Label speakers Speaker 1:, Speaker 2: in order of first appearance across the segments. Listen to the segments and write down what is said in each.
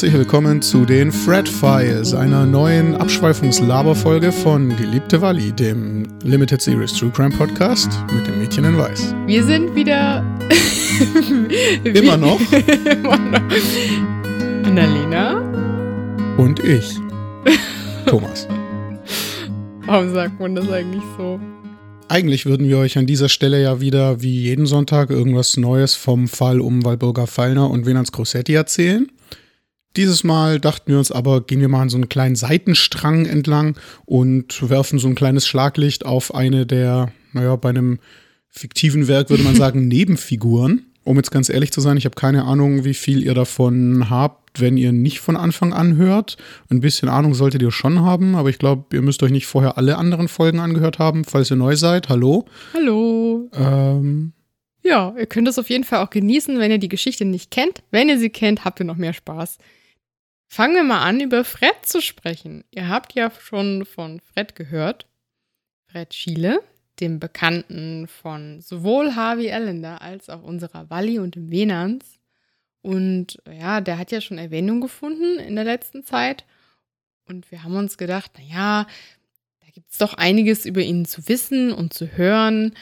Speaker 1: herzlich willkommen zu den Fred Files, einer neuen Abschweifungslaberfolge von Geliebte Wally, dem Limited Series True Crime Podcast mit dem Mädchen in Weiß.
Speaker 2: Wir sind wieder.
Speaker 1: Immer noch.
Speaker 2: Immer noch. Annalena.
Speaker 1: Und ich. Thomas.
Speaker 2: Warum sagt man das eigentlich so?
Speaker 1: Eigentlich würden wir euch an dieser Stelle ja wieder wie jeden Sonntag irgendwas Neues vom Fall um Walburga Fallner und Venans Grossetti erzählen. Dieses Mal dachten wir uns aber, gehen wir mal an so einen kleinen Seitenstrang entlang und werfen so ein kleines Schlaglicht auf eine der, naja, bei einem fiktiven Werk würde man sagen, Nebenfiguren. Um jetzt ganz ehrlich zu sein, ich habe keine Ahnung, wie viel ihr davon habt, wenn ihr nicht von Anfang an hört. Ein bisschen Ahnung solltet ihr schon haben, aber ich glaube, ihr müsst euch nicht vorher alle anderen Folgen angehört haben, falls ihr neu seid. Hallo.
Speaker 2: Hallo.
Speaker 1: Ähm,
Speaker 2: Ja, ihr könnt es auf jeden Fall auch genießen, wenn ihr die Geschichte nicht kennt. Wenn ihr sie kennt, habt ihr noch mehr Spaß. Fangen wir mal an, über Fred zu sprechen. Ihr habt ja schon von Fred gehört. Fred Schiele, dem Bekannten von sowohl Harvey Allender als auch unserer Walli und dem Venans. Und ja, der hat ja schon Erwähnung gefunden in der letzten Zeit. Und wir haben uns gedacht, naja, da gibt es doch einiges über ihn zu wissen und zu hören.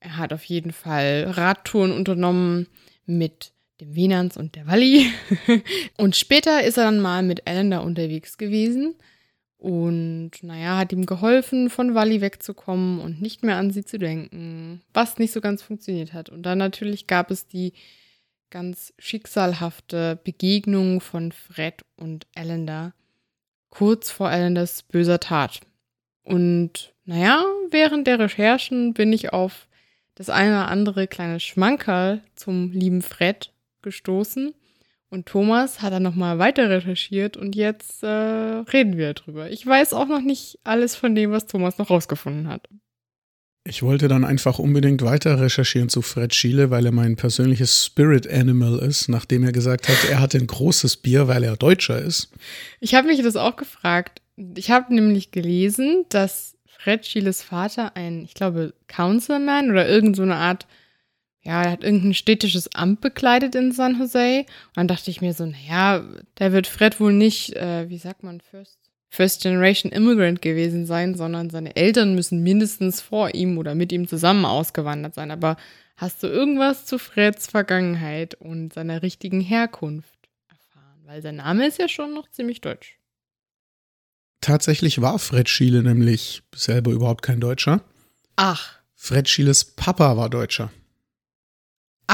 Speaker 2: Er hat auf jeden Fall Radtouren unternommen mit dem Venans und der Walli. und später ist er dann mal mit Allender unterwegs gewesen. Und naja, hat ihm geholfen, von Walli wegzukommen und nicht mehr an sie zu denken, was nicht so ganz funktioniert hat. Und dann natürlich gab es die ganz schicksalhafte Begegnung von Fred und Allender kurz vor Allenders böser Tat. Und naja, während der Recherchen bin ich auf das eine oder andere kleine Schmankerl zum lieben Fred gestoßen. Und Thomas hat dann nochmal weiter recherchiert und jetzt äh, reden wir drüber. Ich weiß auch noch nicht alles von dem, was Thomas noch rausgefunden hat.
Speaker 1: ich wollte dann einfach unbedingt weiter recherchieren zu Fred Schiele, weil er mein persönliches Spirit Animal ist, nachdem er gesagt hat, er hatte ein großes Bier, weil er Deutscher ist.
Speaker 2: Ich habe mich das auch gefragt. Ich habe nämlich gelesen, dass Fred Schieles Vater ein, ich glaube, Councilman oder irgend so eine Art, ja, er hat irgendein städtisches Amt bekleidet in San Jose. Und dann dachte ich mir so, naja, da wird Fred wohl nicht, äh, wie sagt man, First, First Generation Immigrant gewesen sein, sondern seine Eltern müssen mindestens vor ihm oder mit ihm zusammen ausgewandert sein. Aber hast du irgendwas zu Freds Vergangenheit und seiner richtigen Herkunft erfahren? Weil sein Name ist ja schon noch ziemlich deutsch.
Speaker 1: Tatsächlich war Fred Schiele nämlich selber überhaupt kein Deutscher.
Speaker 2: Ach,
Speaker 1: Fred Schieles Papa war Deutscher.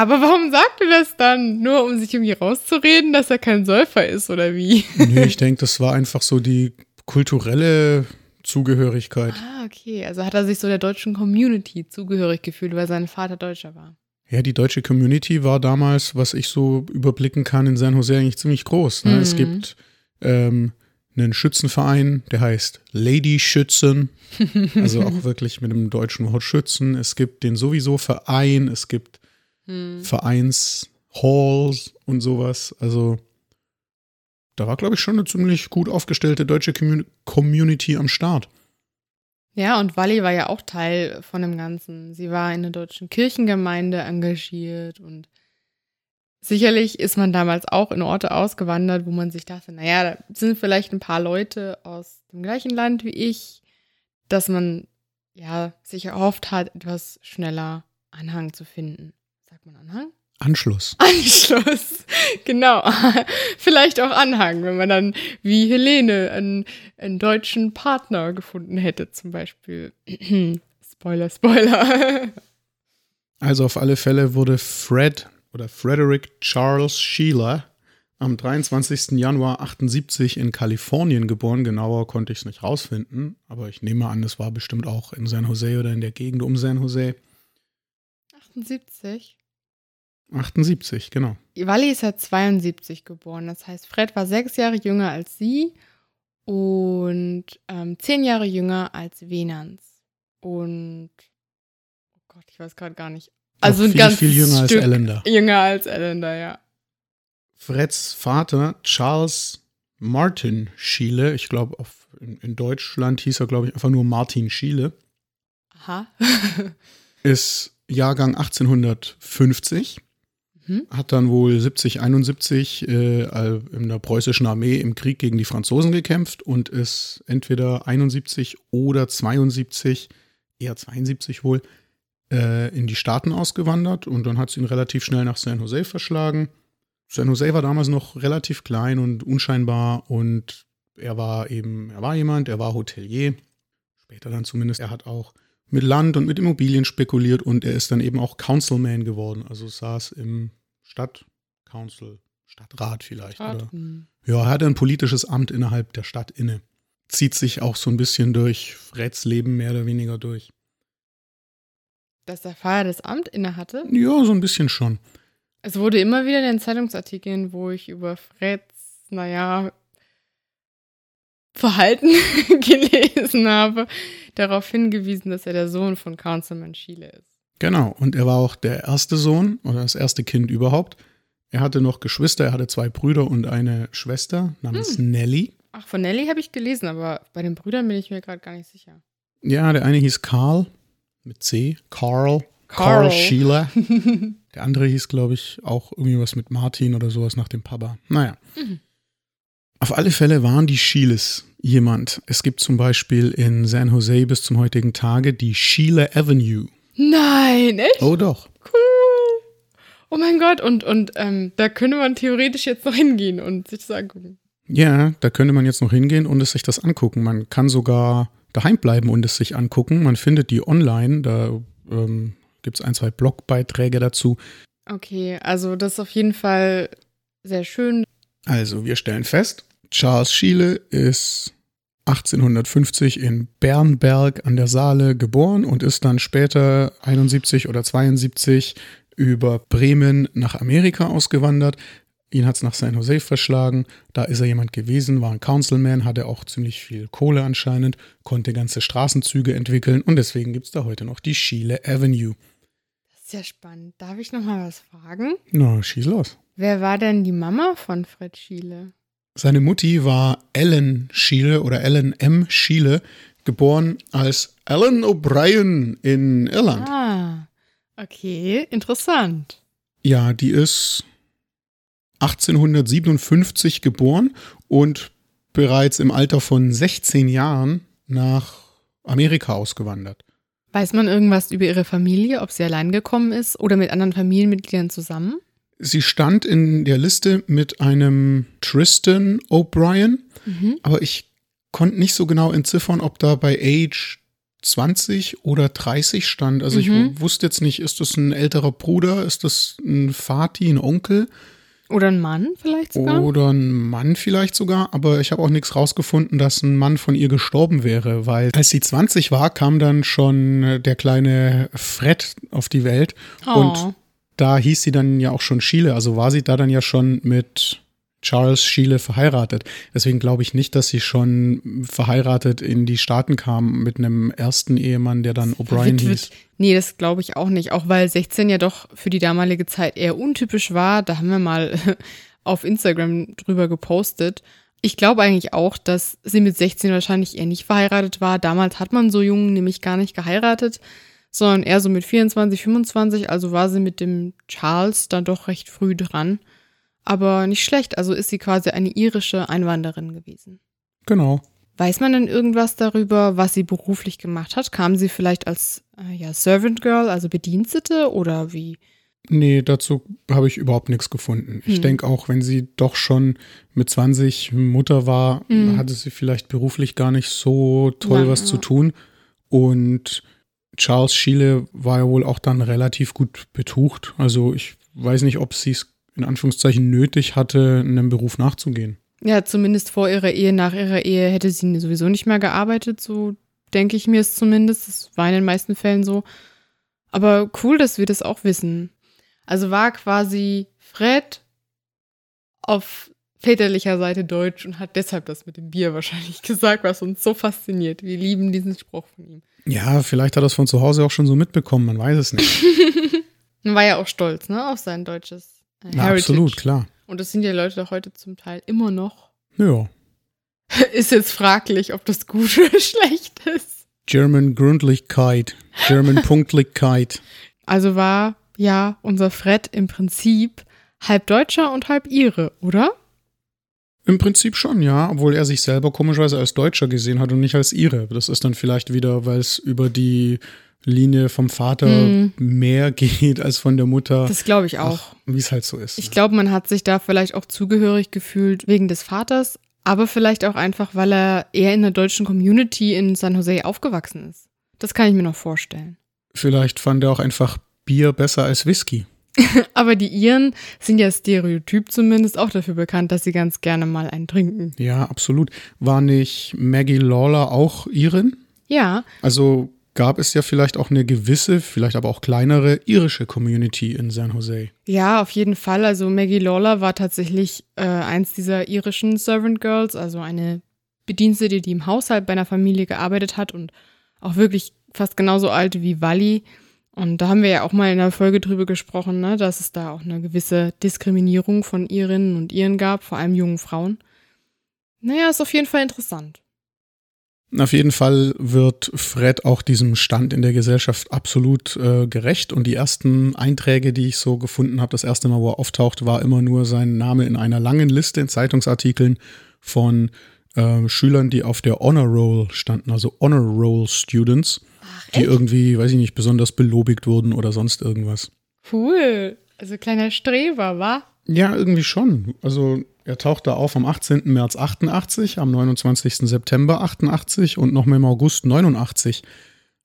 Speaker 2: Aber warum sagt er das dann? Nur um sich irgendwie rauszureden, dass er kein Säufer ist oder wie?
Speaker 1: Nee, ich denke, das war einfach so die kulturelle Zugehörigkeit.
Speaker 2: Ah, okay. Also hat er sich so der deutschen Community zugehörig gefühlt, weil sein Vater Deutscher war.
Speaker 1: Ja, die deutsche Community war damals, was ich so überblicken kann, in San Jose eigentlich ziemlich groß. Ne? Es
Speaker 2: Mhm.
Speaker 1: gibt ähm, einen Schützenverein, der heißt Lady Schützen, also auch wirklich mit dem deutschen Wort Schützen. Es gibt den sowieso Verein, es gibt
Speaker 2: Hm.
Speaker 1: Vereinshalls und sowas. Also da war, glaube ich, schon eine ziemlich gut aufgestellte deutsche Commu Community am Start.
Speaker 2: Ja, und Wally war ja auch Teil von dem Ganzen. Sie war in der deutschen Kirchengemeinde engagiert und sicherlich ist man damals auch in Orte ausgewandert, wo man sich dachte, naja, da sind vielleicht ein paar Leute aus dem gleichen Land wie ich, dass man ja sich erhofft hat, etwas schneller Anhang zu finden. Man Anhang?
Speaker 1: Anschluss.
Speaker 2: Anschluss. Genau. Vielleicht auch Anhang, wenn man dann wie Helene einen, einen deutschen Partner gefunden hätte, zum Beispiel. Spoiler, Spoiler.
Speaker 1: Also auf alle Fälle wurde Fred oder Frederick Charles Sheila am 23. Januar 78 in Kalifornien geboren. Genauer konnte ich es nicht rausfinden, aber ich nehme an, es war bestimmt auch in San Jose oder in der Gegend um San Jose.
Speaker 2: 78.
Speaker 1: 78, genau.
Speaker 2: Wally ist ja 72 geboren. Das heißt, Fred war sechs Jahre jünger als sie und ähm, zehn Jahre jünger als Venans. Und oh Gott, ich weiß gerade gar nicht. Also ein
Speaker 1: viel,
Speaker 2: ganz
Speaker 1: viel jünger als
Speaker 2: Stück
Speaker 1: Allender.
Speaker 2: Jünger als Allender, ja.
Speaker 1: Freds Vater, Charles Martin Schiele, ich glaube, in, in Deutschland hieß er, glaube ich, einfach nur Martin Schiele,
Speaker 2: Aha.
Speaker 1: ist Jahrgang 1850.
Speaker 2: Mhm.
Speaker 1: Hat dann wohl 70, 71 äh, in der preußischen Armee im Krieg gegen die Franzosen gekämpft und ist entweder 71 oder 72, eher 72 wohl, äh, in die Staaten ausgewandert und dann hat sie ihn relativ schnell nach San Jose verschlagen. San Jose war damals noch relativ klein und unscheinbar und er war eben, er war jemand, er war Hotelier, später dann zumindest, er hat auch mit Land und mit Immobilien spekuliert und er ist dann eben auch Councilman geworden, also saß im Stadtcouncil, Stadtrat vielleicht. Oder,
Speaker 2: Hm.
Speaker 1: ja, er hatte ein politisches Amt innerhalb der Stadt inne. Zieht sich auch so ein bisschen durch Freds Leben mehr oder weniger durch.
Speaker 2: Dass der Vater das Amt innehatte.
Speaker 1: Ja, so ein bisschen schon.
Speaker 2: Es wurde immer wieder in den Zeitungsartikeln, wo ich über Freds, naja, Verhalten gelesen habe, darauf hingewiesen, dass er der Sohn von Councilman Schiele ist.
Speaker 1: Genau, und er war auch der erste Sohn oder das erste Kind überhaupt. Er hatte noch Geschwister, er hatte zwei Brüder und eine Schwester namens Nellie.
Speaker 2: Ach, von Nelly habe ich gelesen, aber bei den Brüdern bin ich mir gerade gar nicht sicher.
Speaker 1: Ja, der eine hieß Karl mit C, Carl,
Speaker 2: Carl.
Speaker 1: Carl Sheila. Der andere hieß, glaube ich, auch irgendwie was mit Martin oder sowas nach dem Papa. Naja.
Speaker 2: Mhm.
Speaker 1: Auf alle Fälle waren die Shieles jemand. Es gibt zum Beispiel in San Jose bis zum heutigen Tage die Sheila Avenue.
Speaker 2: Nein, echt
Speaker 1: Oh doch.
Speaker 2: cool. Oh mein Gott, und, und ähm, da könnte man theoretisch jetzt noch hingehen und sich das angucken.
Speaker 1: Ja, da könnte man jetzt noch hingehen und es sich das angucken. Man kann sogar daheim bleiben und es sich angucken. Man findet die online. Da ähm, gibt es ein, zwei Blogbeiträge dazu.
Speaker 2: Okay, also das ist auf jeden Fall sehr schön.
Speaker 1: Also, wir stellen fest, Charles Schiele ist 1850 in Bernberg an der Saale geboren und ist dann später 71 oder 72 über Bremen nach Amerika ausgewandert. Ihn hat es nach San Jose verschlagen. Da ist er jemand gewesen, war ein Councilman, hatte auch ziemlich viel Kohle anscheinend, konnte ganze Straßenzüge entwickeln und deswegen gibt es da heute noch die Schiele Avenue.
Speaker 2: Das ist ja spannend. Darf ich noch mal was fragen?
Speaker 1: Na, schieß los.
Speaker 2: Wer war denn die Mama von Fred Schiele?
Speaker 1: Seine Mutti war Ellen Schiele oder Ellen M. Schiele, geboren als Ellen O'Brien in Irland.
Speaker 2: Ah, okay, interessant.
Speaker 1: Ja, die ist 1857 geboren und bereits im Alter von 16 Jahren nach Amerika ausgewandert.
Speaker 2: Weiß man irgendwas über ihre Familie, ob sie allein gekommen ist oder mit anderen Familienmitgliedern zusammen?
Speaker 1: Sie stand in der Liste mit einem Tristan O'Brien,
Speaker 2: Mhm.
Speaker 1: aber ich konnte nicht so genau entziffern, ob da bei Age 20 oder 30 stand. Also
Speaker 2: Mhm.
Speaker 1: ich wusste jetzt nicht, ist das ein älterer Bruder, ist das ein Vati, ein Onkel
Speaker 2: Oder ein Mann vielleicht sogar?
Speaker 1: oder ein Mann vielleicht sogar, aber ich habe auch nichts rausgefunden, dass ein Mann von ihr gestorben wäre, weil als sie 20 war, kam dann schon der kleine Fred auf die Welt
Speaker 2: Oh.
Speaker 1: und da hieß sie dann ja auch schon Schiele, also war sie da dann ja schon mit Charles Schiele verheiratet. Deswegen glaube ich nicht, dass sie schon verheiratet in die Staaten kam mit einem ersten Ehemann, der dann O'Brien hieß.
Speaker 2: Nee, das glaube ich auch nicht. Auch weil 16 ja doch für die damalige Zeit eher untypisch war. Da haben wir mal auf Instagram drüber gepostet. Ich glaube eigentlich auch, dass sie mit 16 wahrscheinlich eher nicht verheiratet war. Damals hat man so jung nämlich gar nicht geheiratet, sondern eher so mit 24, 25. Also war sie mit dem Charles dann doch recht früh dran. Aber nicht schlecht. Also ist sie quasi eine irische Einwanderin gewesen.
Speaker 1: Genau.
Speaker 2: Weiß man denn irgendwas darüber, was sie beruflich gemacht hat? Kam sie vielleicht als äh, ja, Servant Girl, also Bedienstete oder wie?
Speaker 1: Nee, dazu habe ich überhaupt nichts gefunden. Ich
Speaker 2: Hm.
Speaker 1: denke auch, wenn sie doch schon mit 20 Mutter war,
Speaker 2: Hm.
Speaker 1: hatte sie vielleicht beruflich gar nicht so toll
Speaker 2: Nein,
Speaker 1: was
Speaker 2: ja.
Speaker 1: zu tun. Und Charles Schiele war ja wohl auch dann relativ gut betucht. Also ich weiß nicht, ob sie es in Anführungszeichen nötig hatte, einem Beruf nachzugehen.
Speaker 2: Ja, zumindest vor ihrer Ehe, nach ihrer Ehe hätte sie sowieso nicht mehr gearbeitet, so denke ich mir es zumindest. Das war in den meisten Fällen so. Aber cool, dass wir das auch wissen. Also war quasi Fred auf väterlicher Seite deutsch und hat deshalb das mit dem Bier wahrscheinlich gesagt, was uns so fasziniert. Wir lieben diesen Spruch von ihm.
Speaker 1: Ja, vielleicht hat er es von zu Hause auch schon so mitbekommen, man weiß es nicht.
Speaker 2: Und war ja auch stolz, ne, auf sein deutsches äh,
Speaker 1: Na,
Speaker 2: Heritage.
Speaker 1: absolut, klar.
Speaker 2: Und das sind ja Leute doch heute zum Teil immer noch.
Speaker 1: Ja.
Speaker 2: Ist jetzt fraglich, ob das gut oder schlecht ist.
Speaker 1: German Gründlichkeit, German Punktlichkeit.
Speaker 2: Also war ja unser Fred im Prinzip halb Deutscher und halb Ire, oder?
Speaker 1: Im Prinzip schon, ja, obwohl er sich selber komischerweise als Deutscher gesehen hat und nicht als Ire. Das ist dann vielleicht wieder, weil es über die Linie vom Vater
Speaker 2: Hm.
Speaker 1: mehr geht als von der Mutter.
Speaker 2: Das glaube ich auch.
Speaker 1: Wie es halt so ist.
Speaker 2: Ich glaube, man hat sich da vielleicht auch zugehörig gefühlt wegen des Vaters, aber vielleicht auch einfach, weil er eher in der deutschen Community in San Jose aufgewachsen ist. Das kann ich mir noch vorstellen.
Speaker 1: Vielleicht fand er auch einfach Bier besser als Whisky.
Speaker 2: Aber die Iren sind ja stereotyp zumindest auch dafür bekannt, dass sie ganz gerne mal einen trinken.
Speaker 1: Ja, absolut. War nicht Maggie Lawler auch Irin?
Speaker 2: Ja,
Speaker 1: Also gab es ja vielleicht auch eine gewisse, vielleicht aber auch kleinere irische Community in San Jose.
Speaker 2: ja, auf jeden Fall. Also Maggie Lawler war tatsächlich äh, eins dieser irischen Servant Girls, also eine Bedienstete, die im Haushalt bei einer Familie gearbeitet hat und auch wirklich fast genauso alt wie Wally. Und da haben wir ja auch mal in der Folge drüber gesprochen, ne, dass es da auch eine gewisse Diskriminierung von Irinnen und Iren gab, vor allem jungen Frauen. Naja, ist auf jeden Fall interessant.
Speaker 1: Auf jeden Fall wird Fred auch diesem Stand in der Gesellschaft absolut äh, gerecht. Und die ersten Einträge, die ich so gefunden habe, das erste Mal, wo er auftaucht, war immer nur sein Name in einer langen Liste in Zeitungsartikeln von äh, Schülern, die auf der Honor Roll standen, also Honor Roll Students,
Speaker 2: Ach,
Speaker 1: die irgendwie, weiß ich nicht, besonders belobigt wurden oder sonst irgendwas.
Speaker 2: Cool. Also kleiner Streber, wa?
Speaker 1: Ja, irgendwie schon. Also er taucht da auf am 18. März 88, am 29. September 88 und nochmal im August 89.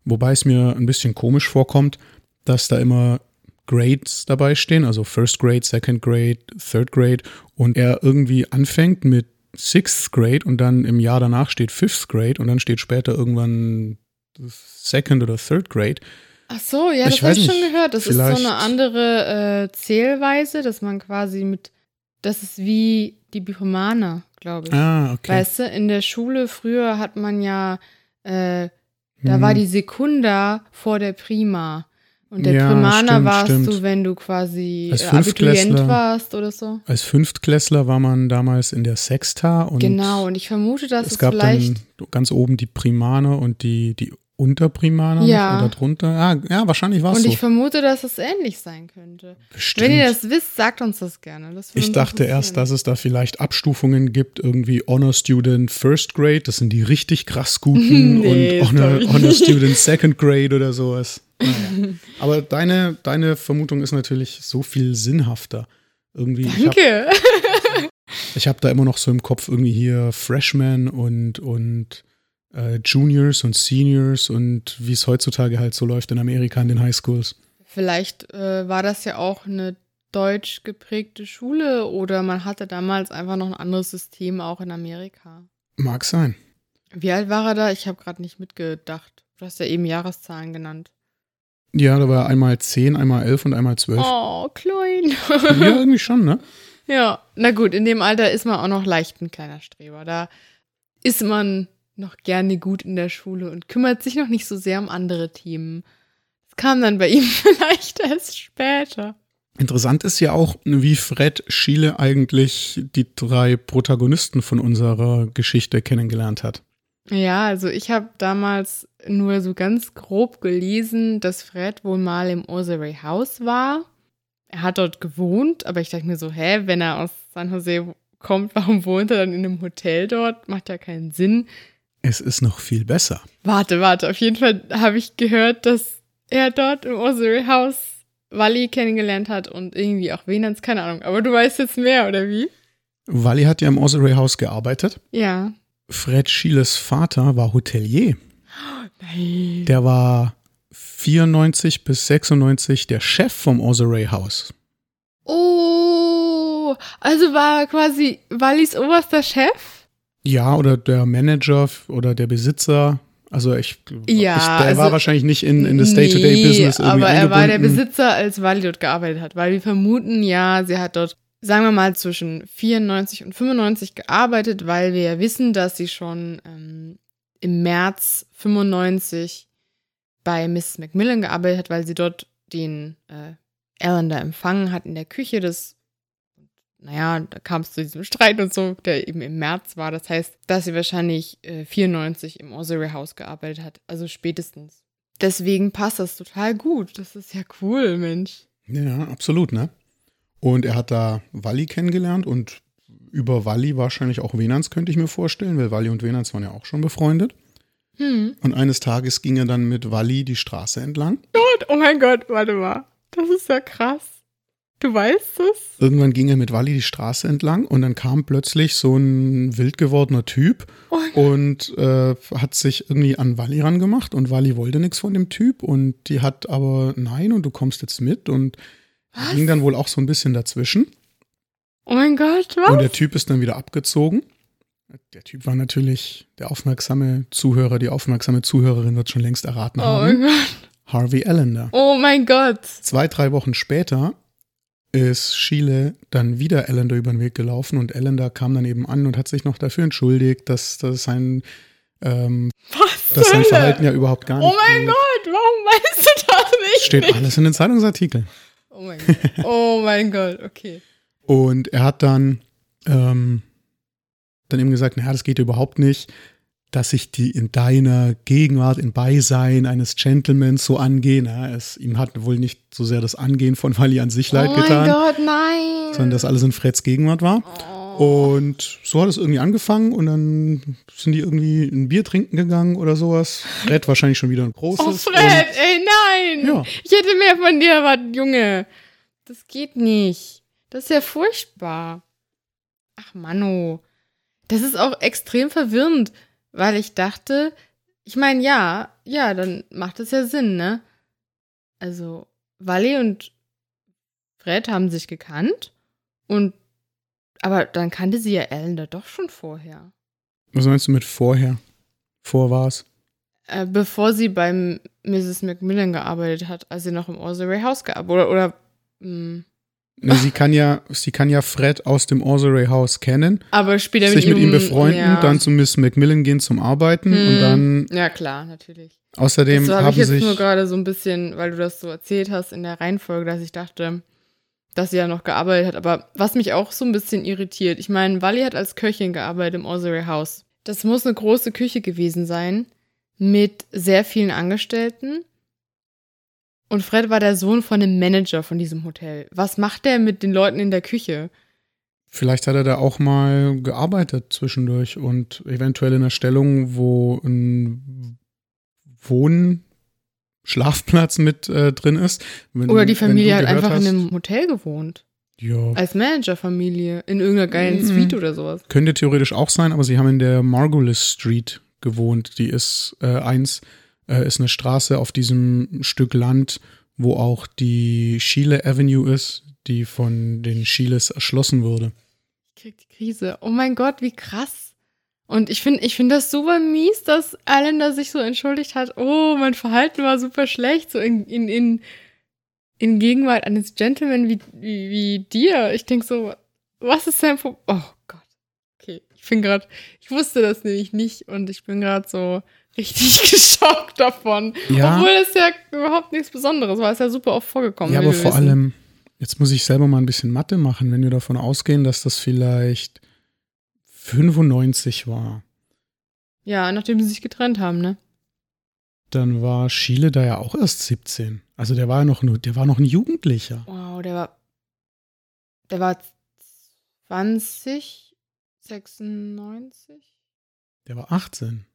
Speaker 1: Wobei es mir ein bisschen komisch vorkommt, dass da immer Grades dabei stehen, also First Grade, Second Grade, Third Grade und er irgendwie anfängt mit Sixth Grade und dann im Jahr danach steht Fifth Grade und dann steht später irgendwann Second oder Third Grade.
Speaker 2: Ach so, ja,
Speaker 1: Ich
Speaker 2: das habe ich schon gehört. Das ist so eine andere äh, Zählweise, dass man quasi mit, das ist wie die Biphomaner, glaube ich.
Speaker 1: Ah, okay.
Speaker 2: Weißt du, in der Schule früher hat man ja, äh, da
Speaker 1: Hm.
Speaker 2: war die Sekunda vor der Prima. Und der
Speaker 1: Ja,
Speaker 2: Primaner
Speaker 1: stimmt,
Speaker 2: warst
Speaker 1: stimmt.
Speaker 2: du, wenn du quasi
Speaker 1: Als
Speaker 2: äh, Abiturient warst oder so.
Speaker 1: Als Fünftklässler war man damals in der Sexta und
Speaker 2: genau, und ich vermute, dass es,
Speaker 1: es gab
Speaker 2: vielleicht.
Speaker 1: dann ganz oben die Primaner und die, die Unterprimaner
Speaker 2: Ja.
Speaker 1: oder drunter. Ah, ja, wahrscheinlich war es
Speaker 2: Und
Speaker 1: so.
Speaker 2: ich vermute, dass es ähnlich sein könnte.
Speaker 1: Bestimmt.
Speaker 2: Wenn ihr das wisst, sagt uns das gerne. Das
Speaker 1: ich dachte erst, dass es da vielleicht Abstufungen gibt, irgendwie Honor Student First Grade, das sind die richtig krass guten
Speaker 2: Nee,
Speaker 1: und Honor, Honor. Student Second Grade oder sowas. Naja. Aber deine, deine Vermutung ist natürlich so viel sinnhafter. Irgendwie, ich habe
Speaker 2: Danke.
Speaker 1: ich hab da immer noch so im Kopf irgendwie hier Freshmen und, und äh, Juniors und Seniors und wie es heutzutage halt so läuft in Amerika in den Highschools.
Speaker 2: Vielleicht äh, war das ja auch eine deutsch geprägte Schule oder man hatte damals einfach noch ein anderes System auch in Amerika.
Speaker 1: Mag sein.
Speaker 2: Wie alt war er da? Ich habe gerade nicht mitgedacht. Du hast ja eben Jahreszahlen genannt.
Speaker 1: Ja, da war einmal 10, einmal 11 und einmal 12.
Speaker 2: Oh, klein.
Speaker 1: Ja, irgendwie schon, ne?
Speaker 2: ja, na gut, in dem Alter ist man auch noch leicht ein kleiner Streber. Da ist man noch gerne gut in der Schule und kümmert sich noch nicht so sehr um andere Themen. Das kam dann bei ihm vielleicht erst später.
Speaker 1: Interessant ist ja auch, wie Fred Schiele eigentlich die drei Protagonisten von unserer Geschichte kennengelernt hat.
Speaker 2: Ja, also ich habe damals nur so ganz grob gelesen, dass Fred wohl mal im Osirey House war. Er hat dort gewohnt, aber ich dachte mir so, hä, wenn er aus San Jose kommt, warum wohnt er dann in einem Hotel dort? Macht ja keinen Sinn.
Speaker 1: Es ist noch viel besser.
Speaker 2: Warte, warte, auf jeden Fall habe ich gehört, dass er dort im Osirey House Wally kennengelernt hat und irgendwie auch Venans, keine Ahnung. Aber du weißt jetzt mehr, oder wie?
Speaker 1: Wally hat ja im Osirey House gearbeitet.
Speaker 2: Ja.
Speaker 1: Fred Schieles Vater war Hotelier.
Speaker 2: Nein.
Speaker 1: Der war 94 bis 96 der Chef vom Osirey House.
Speaker 2: Oh, also war quasi Wallys oberster Chef?
Speaker 1: Ja, oder der Manager oder der Besitzer. Also ich,
Speaker 2: Ja,
Speaker 1: ich der
Speaker 2: also-
Speaker 1: war wahrscheinlich nicht in, in das Day-to-Day-Business
Speaker 2: Nee,
Speaker 1: irgendwie
Speaker 2: aber er war der. Besitzer, als Wally dort gearbeitet hat. Weil wir vermuten, ja, sie hat dort, sagen wir mal, zwischen 94 und 95 gearbeitet, weil wir ja wissen, dass sie schon ähm, im März 95 bei Mrs. Macmillan gearbeitet hat, weil sie dort den äh, Alan da empfangen hat in der Küche. Das, naja, da kam es zu diesem Streit und so, der eben im März war. Das heißt, dass sie wahrscheinlich äh, 94 im Osirey House gearbeitet hat. Also spätestens. Deswegen passt das total gut. Das ist ja cool, Mensch.
Speaker 1: Ja, absolut, ne? Und er hat da Walli kennengelernt und über Walli wahrscheinlich auch Venans, könnte ich mir vorstellen, weil Walli und Venans waren ja auch schon befreundet.
Speaker 2: Hm.
Speaker 1: Und eines Tages ging er dann mit Walli die Straße entlang.
Speaker 2: Gott, oh mein Gott, warte mal. Das ist ja krass. Du weißt es?
Speaker 1: Irgendwann ging er mit Walli die Straße entlang und dann kam plötzlich so ein wild gewordener Typ
Speaker 2: Oh
Speaker 1: und äh, hat sich irgendwie an Walli rangemacht und Walli wollte nichts von dem Typ und die hat aber nein und du kommst jetzt mit und
Speaker 2: Was?
Speaker 1: ging dann wohl auch so ein bisschen dazwischen
Speaker 2: Oh mein Gott, was?
Speaker 1: und der Typ ist dann wieder abgezogen. Der Typ war natürlich der aufmerksame Zuhörer, die aufmerksame Zuhörerin wird schon längst erraten
Speaker 2: oh
Speaker 1: haben.
Speaker 2: mein Gott.
Speaker 1: Harvey Allender.
Speaker 2: Oh mein Gott.
Speaker 1: Zwei, drei Wochen später ist Schiele dann wieder Allender über den Weg gelaufen und Allender kam dann eben an und hat sich noch dafür entschuldigt, dass, dass sein, ähm, dass sein? Verhalten ja überhaupt gar nicht
Speaker 2: Oh mein. Gott, warum weißt du das nicht?
Speaker 1: Steht alles in den Zeitungsartikeln.
Speaker 2: Oh mein Gott. Oh mein Gott, okay.
Speaker 1: Und er hat dann, ähm, dann eben gesagt, naja, das geht überhaupt nicht, dass sich die in deiner Gegenwart, in Beisein eines Gentlemans so angehen. Ja, es, ihm hat wohl nicht so sehr das Angehen von Wally an sich leid
Speaker 2: oh
Speaker 1: getan,
Speaker 2: mein Gott, nein.
Speaker 1: sondern dass alles in Freds Gegenwart war.
Speaker 2: Oh.
Speaker 1: Und so hat es irgendwie angefangen und dann sind die irgendwie ein Bier trinken gegangen oder sowas. Fred wahrscheinlich schon wieder ein großes.
Speaker 2: Oh, Fred, ey, nein.
Speaker 1: Ja.
Speaker 2: Ich hätte mehr von dir erwartet, Junge. Das geht nicht. Das ist ja furchtbar. Ach, Mano. Das ist auch extrem verwirrend, weil ich dachte, ich meine, ja, ja, dann macht es ja Sinn, ne? Also, Wally und Fred haben sich gekannt und aber dann kannte sie ja Ellen da doch schon vorher.
Speaker 1: Was meinst du mit vorher? Vor war's?
Speaker 2: Äh, bevor sie beim Mrs. Macmillan gearbeitet hat, als sie noch im Osirey House gearbeitet oder oder hm.
Speaker 1: Sie kann ja, sie kann ja Fred aus dem Osirey House kennen,
Speaker 2: aber später
Speaker 1: sich mit ihm
Speaker 2: ihrem-
Speaker 1: befreunden,
Speaker 2: ja.
Speaker 1: dann zu Miss Macmillan gehen zum Arbeiten
Speaker 2: Hm.
Speaker 1: und dann
Speaker 2: Ja, klar, natürlich.
Speaker 1: außerdem
Speaker 2: das habe ich
Speaker 1: haben
Speaker 2: jetzt
Speaker 1: sich
Speaker 2: nur gerade so ein bisschen, weil du das so erzählt hast in der Reihenfolge, dass ich dachte, dass sie ja noch gearbeitet hat. Aber was mich auch so ein bisschen irritiert, ich meine, Wally hat als Köchin gearbeitet im Osirey House. Das muss eine große Küche gewesen sein mit sehr vielen Angestellten. Und Fred war der Sohn von dem Manager von diesem Hotel. Was macht der mit den Leuten in der Küche?
Speaker 1: Vielleicht hat er da auch mal gearbeitet zwischendurch und eventuell in einer Stellung, wo ein Wohnschlafplatz mit äh, drin ist. Wenn-
Speaker 2: Oder die Familie hat einfach in
Speaker 1: hast-
Speaker 2: einem Hotel gewohnt.
Speaker 1: Ja,
Speaker 2: Als Managerfamilie. In irgendeiner geilen
Speaker 1: Mhm.
Speaker 2: Suite oder sowas.
Speaker 1: könnte theoretisch auch sein, aber sie haben in der Margulis Street gewohnt. Die ist äh, eins, äh, ist eine Straße auf diesem Stück Land, wo auch die Schiele Avenue ist, die von den Schieles erschlossen wurde.
Speaker 2: Ich krieg die Krise. Oh mein Gott, wie krass. Und ich finde ich find das super mies, dass Allender sich so entschuldigt hat. Oh, mein Verhalten war super schlecht. So in, in, in, in Gegenwart eines Gentleman wie, wie, wie dir. Ich denk so, was ist sein Problem? Oh Gott. Okay, ich bin gerade, ich wusste das nämlich nicht und ich bin gerade so richtig geschockt davon.
Speaker 1: Ja.
Speaker 2: Obwohl es ja überhaupt nichts Besonderes war. Es ist ja super oft vorgekommen.
Speaker 1: Ja, aber vor
Speaker 2: wissen.
Speaker 1: allem, jetzt muss ich selber mal ein bisschen Mathe machen, wenn wir davon ausgehen, dass das vielleicht 95 war.
Speaker 2: Ja, nachdem sie sich getrennt haben, ne?
Speaker 1: Dann war Schiele da ja auch erst 17. Also der war ja noch nur, der war noch ein Jugendlicher.
Speaker 2: Wow, der war. Der war 20, 96?
Speaker 1: Der war 18.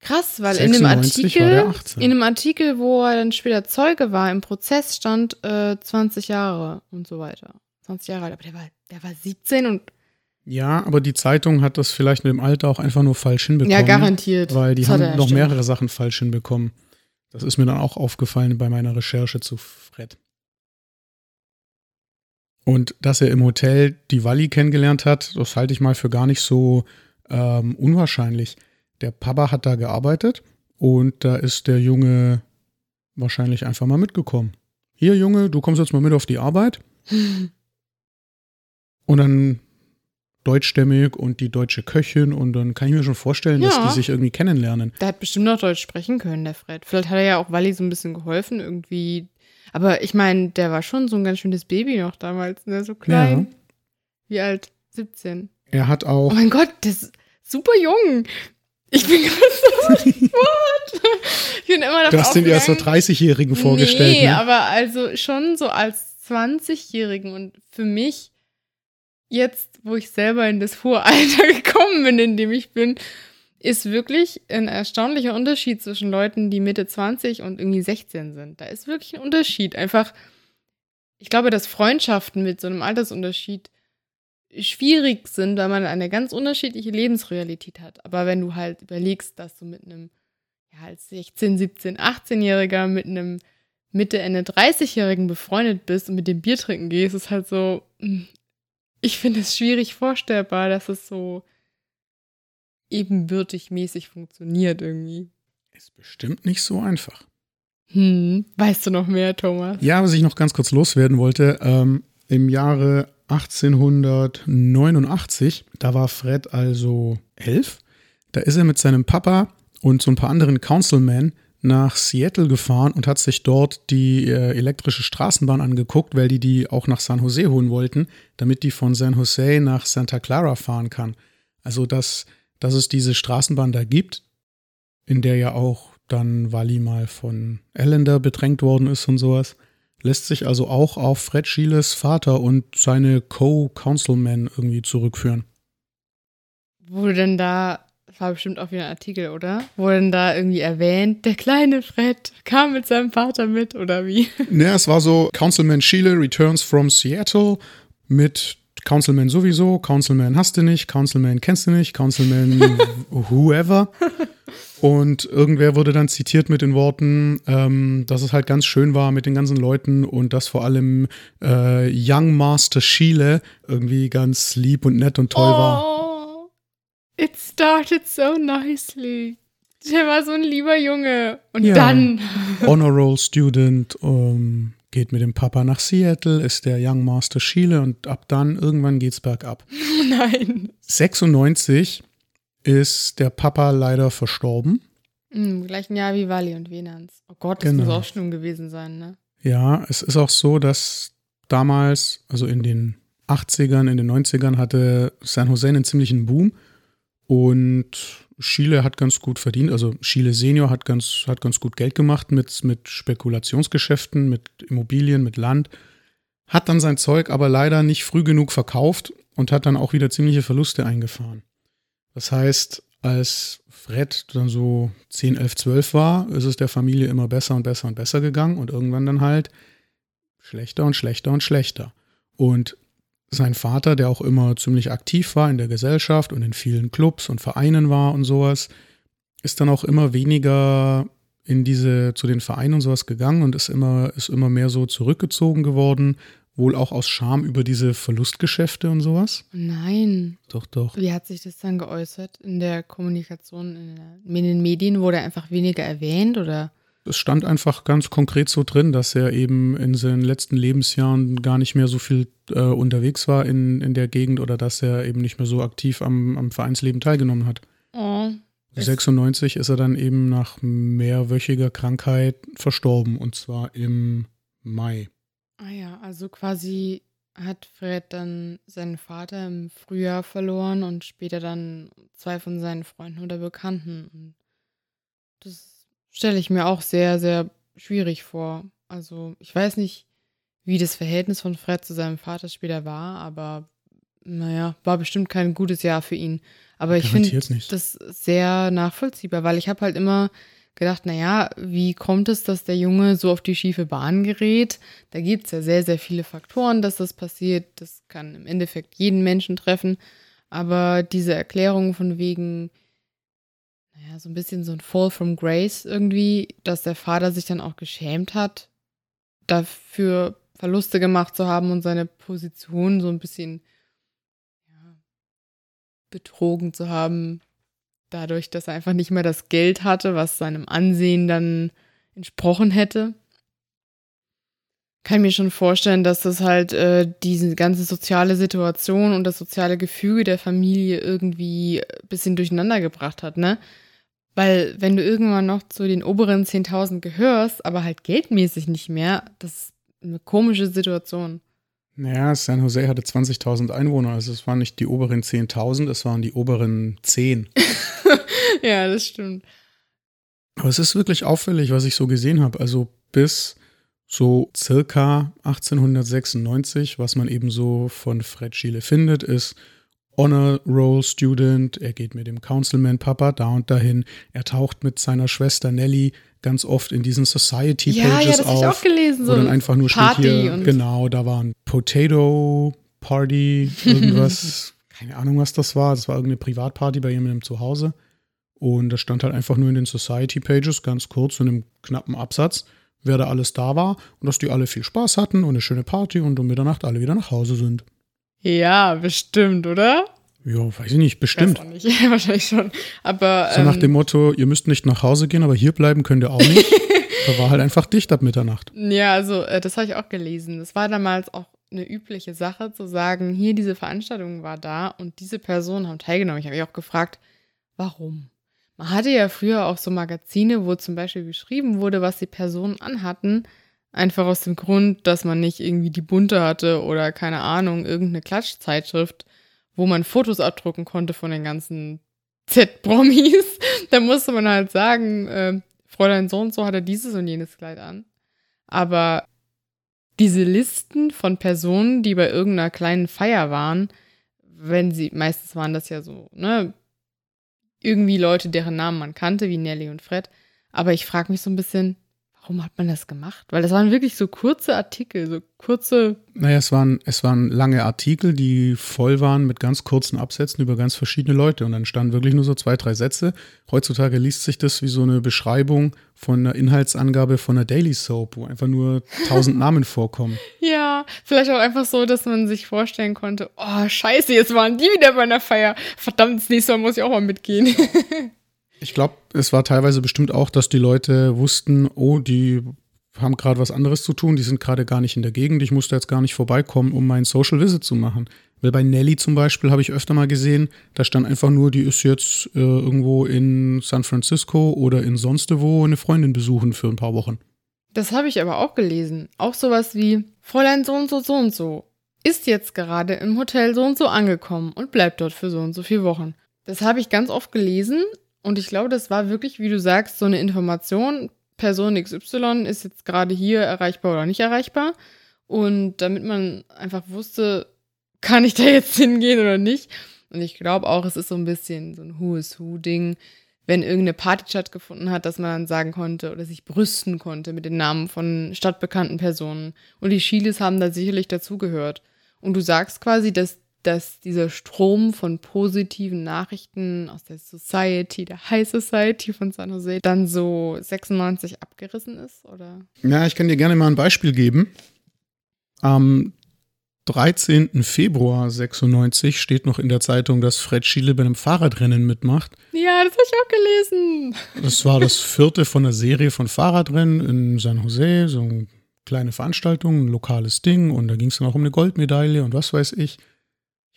Speaker 2: Krass, weil in dem
Speaker 1: 96 war der
Speaker 2: Artikel,
Speaker 1: 18.
Speaker 2: in dem Artikel, wo er dann später Zeuge war, im Prozess stand äh, 20 Jahre und so weiter. 20 Jahre alt, aber der war, der war 17 und
Speaker 1: Ja, aber die Zeitung hat das vielleicht mit dem Alter auch einfach nur falsch hinbekommen.
Speaker 2: ja, garantiert.
Speaker 1: Weil die
Speaker 2: Das
Speaker 1: haben noch
Speaker 2: stimmt.
Speaker 1: mehrere Sachen falsch hinbekommen. Das ist mir dann auch aufgefallen bei meiner Recherche zu Fred. Und dass er im Hotel die Walli kennengelernt hat, das halte ich mal für gar nicht so ähm, unwahrscheinlich. Der Papa hat da gearbeitet und da ist der Junge wahrscheinlich einfach mal mitgekommen. Hier, Junge, du kommst jetzt mal mit auf die Arbeit. Und dann deutschstämmig und die deutsche Köchin und dann kann ich mir schon vorstellen, dass
Speaker 2: Ja.
Speaker 1: die sich irgendwie kennenlernen.
Speaker 2: Der hat bestimmt noch Deutsch sprechen können, der Fred. Vielleicht hat er ja auch Wally so ein bisschen geholfen, irgendwie. Aber ich meine, der war schon so ein ganz schönes Baby noch damals, ne? So klein. Wie alt? 17.
Speaker 1: Er hat auch
Speaker 2: Oh mein Gott, das ist super jung. Ich bin gerade so. what? Ich bin immer
Speaker 1: Du hast den ja so 30-Jährigen vorgestellt.
Speaker 2: Nee,
Speaker 1: ne?
Speaker 2: aber also schon so als 20-Jährigen und für mich jetzt, wo ich selber in das hohe Alter gekommen bin, in dem ich bin, ist wirklich ein erstaunlicher Unterschied zwischen Leuten, die Mitte 20 und irgendwie 16 sind. Da ist wirklich ein Unterschied. Einfach, ich glaube, dass Freundschaften mit so einem Altersunterschied schwierig sind, weil man eine ganz unterschiedliche Lebensrealität hat. Aber wenn du halt überlegst, dass du mit einem ja, als 16, 17, 18-Jähriger mit einem Mitte, Ende 30-Jährigen befreundet bist und mit dem Bier trinken gehst, ist halt so, hm, ich finde es schwierig vorstellbar, dass es so ebenbürtig mäßig funktioniert irgendwie.
Speaker 1: Ist bestimmt nicht so einfach.
Speaker 2: Hm, weißt du noch mehr, Thomas?
Speaker 1: Ja, was ich noch ganz kurz loswerden wollte, ähm, im Jahre 1889, da war Fred also elf, da ist er mit seinem Papa und so ein paar anderen Councilmen nach Seattle gefahren und hat sich dort die äh, elektrische Straßenbahn angeguckt, weil die die auch nach San Jose holen wollten, damit die von San Jose nach Santa Clara fahren kann. Also, dass, dass es diese Straßenbahn da gibt, in der ja auch dann Wally mal von Allender bedrängt worden ist und sowas, lässt sich also auch auf Fred Schieles Vater und seine Co-Councilmen irgendwie zurückführen.
Speaker 2: Wurde denn da, das war bestimmt auch wieder ein Artikel, oder? Wurde denn da irgendwie erwähnt, der kleine Fred kam mit seinem Vater mit, oder wie?
Speaker 1: Naja, es war so, Councilman Schiele returns from Seattle mit Councilman sowieso, Councilman hast du nicht, Councilman kennst du nicht, Councilman whoever. Und irgendwer wurde dann zitiert mit den Worten, ähm, dass es halt ganz schön war mit den ganzen Leuten und dass vor allem äh, Young Master Schiele irgendwie ganz lieb und nett und toll war.
Speaker 2: Oh, it started so nicely. Der war so ein lieber Junge. Und
Speaker 1: Ja.
Speaker 2: dann.
Speaker 1: Honor Roll Student, ähm, geht mit dem Papa nach Seattle, ist der Young Master Schiele und ab dann irgendwann geht's bergab.
Speaker 2: Nein.
Speaker 1: 96 ist der Papa leider verstorben.
Speaker 2: Im gleichen Jahr wie Wally und Venans. Oh Gott, das
Speaker 1: Genau.
Speaker 2: muss auch schlimm gewesen sein, ne?
Speaker 1: Ja, es ist auch so, dass damals, also in den 80ern, in den 90ern, hatte San Jose einen ziemlichen Boom und Chile hat ganz gut verdient. Also Chile Senior hat ganz, hat ganz gut Geld gemacht mit, mit Spekulationsgeschäften, mit Immobilien, mit Land. Hat dann sein Zeug aber leider nicht früh genug verkauft und hat dann auch wieder ziemliche Verluste eingefahren. Das heißt, als Fred dann so 10, 11, 12 war, ist es der Familie immer besser und besser und besser gegangen und irgendwann dann halt schlechter und schlechter und schlechter. Und sein Vater, der auch immer ziemlich aktiv war in der Gesellschaft und in vielen Clubs und Vereinen war und sowas, ist dann auch immer weniger in diese, zu den Vereinen und sowas gegangen und ist immer, ist immer mehr so zurückgezogen geworden, wohl auch aus Scham über diese Verlustgeschäfte und sowas.
Speaker 2: Nein.
Speaker 1: Doch, doch.
Speaker 2: Wie hat sich das dann geäußert? In der Kommunikation, in, der, in den Medien wurde er einfach weniger erwähnt oder?
Speaker 1: Es stand einfach ganz konkret so drin, dass er eben in seinen letzten Lebensjahren gar nicht mehr so viel äh, unterwegs war in, in der Gegend oder dass er eben nicht mehr so aktiv am, am Vereinsleben teilgenommen hat.
Speaker 2: Oh. Es-
Speaker 1: 96 ist er dann eben nach mehrwöchiger Krankheit verstorben und zwar im Mai.
Speaker 2: Ah ja, also quasi hat Fred dann seinen Vater im Frühjahr verloren und später dann zwei von seinen Freunden oder Bekannten. Und das stelle ich mir auch sehr, sehr schwierig vor. Also ich weiß nicht, wie das Verhältnis von Fred zu seinem Vater später war, aber naja, war bestimmt kein gutes Jahr für ihn. Aber ich finde das sehr nachvollziehbar, weil ich habe halt immer gedacht, naja, wie kommt es, dass der Junge so auf die schiefe Bahn gerät? Da gibt es ja sehr, sehr viele Faktoren, dass das passiert. Das kann im Endeffekt jeden Menschen treffen. Aber diese Erklärung von wegen, naja, so ein bisschen so ein Fall from Grace irgendwie, dass der Vater sich dann auch geschämt hat, dafür Verluste gemacht zu haben und seine Position so ein bisschen ja, betrogen zu haben, dadurch, dass er einfach nicht mehr das Geld hatte, was seinem Ansehen dann entsprochen hätte. Kann mir schon vorstellen, dass das halt äh, diese ganze soziale Situation und das soziale Gefüge der Familie irgendwie ein bisschen durcheinander gebracht hat, ne? Weil wenn du irgendwann noch zu den oberen 10.000 gehörst, aber halt geldmäßig nicht mehr, das ist eine komische Situation.
Speaker 1: Naja, San Jose hatte 20.000 Einwohner, also es waren nicht die oberen 10.000, es waren die oberen 10.
Speaker 2: ja, das stimmt.
Speaker 1: Aber es ist wirklich auffällig, was ich so gesehen habe. Also bis so circa 1896, was man eben so von Fred Schiele findet, ist Honor Roll Student, er geht mit dem Councilman Papa da und dahin, er taucht mit seiner Schwester Nelly ganz oft in diesen Society Pages
Speaker 2: ja, ja, das
Speaker 1: auf.
Speaker 2: Ich auch gelesen, so
Speaker 1: wo dann einfach nur
Speaker 2: Party
Speaker 1: steht hier, genau, da war ein Potato Party, irgendwas, keine Ahnung, was das war. Das war irgendeine Privatparty bei jemandem zu Hause. Und das stand halt einfach nur in den Society Pages, ganz kurz in einem knappen Absatz, wer da alles da war und dass die alle viel Spaß hatten und eine schöne Party und um Mitternacht alle wieder nach Hause sind.
Speaker 2: Ja, bestimmt, oder?
Speaker 1: Ja, weiß ich nicht, bestimmt.
Speaker 2: Weiß auch nicht. Wahrscheinlich schon. Aber.
Speaker 1: So nach
Speaker 2: ähm,
Speaker 1: dem Motto, ihr müsst nicht nach Hause gehen, aber hier bleiben könnt ihr auch nicht. da war halt einfach dicht ab Mitternacht.
Speaker 2: Ja, also äh, das habe ich auch gelesen. Das war damals auch eine übliche Sache, zu sagen, hier diese Veranstaltung war da und diese Personen haben teilgenommen. Ich habe mich auch gefragt, warum? Man hatte ja früher auch so Magazine, wo zum Beispiel beschrieben wurde, was die Personen anhatten. Einfach aus dem Grund, dass man nicht irgendwie die Bunte hatte oder keine Ahnung, irgendeine Klatschzeitschrift, wo man Fotos abdrucken konnte von den ganzen Z-Promis. da musste man halt sagen, äh, Fräulein so und so hatte dieses und jenes Kleid an. Aber diese Listen von Personen, die bei irgendeiner kleinen Feier waren, wenn sie, meistens waren das ja so, ne, irgendwie Leute, deren Namen man kannte, wie Nelly und Fred. Aber ich frage mich so ein bisschen, warum hat man das gemacht? Weil das waren wirklich so kurze Artikel, so kurze.
Speaker 1: Naja, es waren, es waren lange Artikel, die voll waren mit ganz kurzen Absätzen über ganz verschiedene Leute. Und dann standen wirklich nur so zwei, drei Sätze. Heutzutage liest sich das wie so eine Beschreibung von einer Inhaltsangabe von einer Daily Soap, wo einfach nur tausend Namen vorkommen.
Speaker 2: Ja, vielleicht auch einfach so, dass man sich vorstellen konnte, oh, scheiße, jetzt waren die wieder bei einer Feier. Verdammt, das nächste Mal muss ich auch mal mitgehen.
Speaker 1: Ich glaube, es war teilweise bestimmt auch, dass die Leute wussten, oh, die haben gerade was anderes zu tun, die sind gerade gar nicht in der Gegend, ich musste jetzt gar nicht vorbeikommen, um mein Social Visit zu machen. Weil bei Nelly zum Beispiel habe ich öfter mal gesehen, da stand einfach nur, die ist jetzt äh, irgendwo in San Francisco oder in sonst wo eine Freundin besuchen für ein paar Wochen.
Speaker 2: Das habe ich aber auch gelesen. Auch sowas wie Fräulein so und so so und so ist jetzt gerade im Hotel so und so angekommen und bleibt dort für so und so vier Wochen. Das habe ich ganz oft gelesen und ich glaube, das war wirklich, wie du sagst, so eine Information. Person XY ist jetzt gerade hier erreichbar oder nicht erreichbar. Und damit man einfach wusste, kann ich da jetzt hingehen oder nicht. Und ich glaube auch, es ist so ein bisschen so ein Who is Who Ding, wenn irgendeine Party stattgefunden hat, dass man dann sagen konnte oder sich brüsten konnte mit den Namen von stadtbekannten Personen. Und die Chiles haben da sicherlich dazugehört. Und du sagst quasi, dass dass dieser Strom von positiven Nachrichten aus der Society, der High Society von San Jose, dann so 96 abgerissen ist, oder?
Speaker 1: Ja, ich kann dir gerne mal ein Beispiel geben. Am 13. Februar 96 steht noch in der Zeitung, dass Fred Schiele bei einem Fahrradrennen mitmacht.
Speaker 2: Ja, das habe ich auch gelesen.
Speaker 1: Das war das vierte von einer Serie von Fahrradrennen in San Jose, so eine kleine Veranstaltung, ein lokales Ding und da ging es dann auch um eine Goldmedaille und was weiß ich.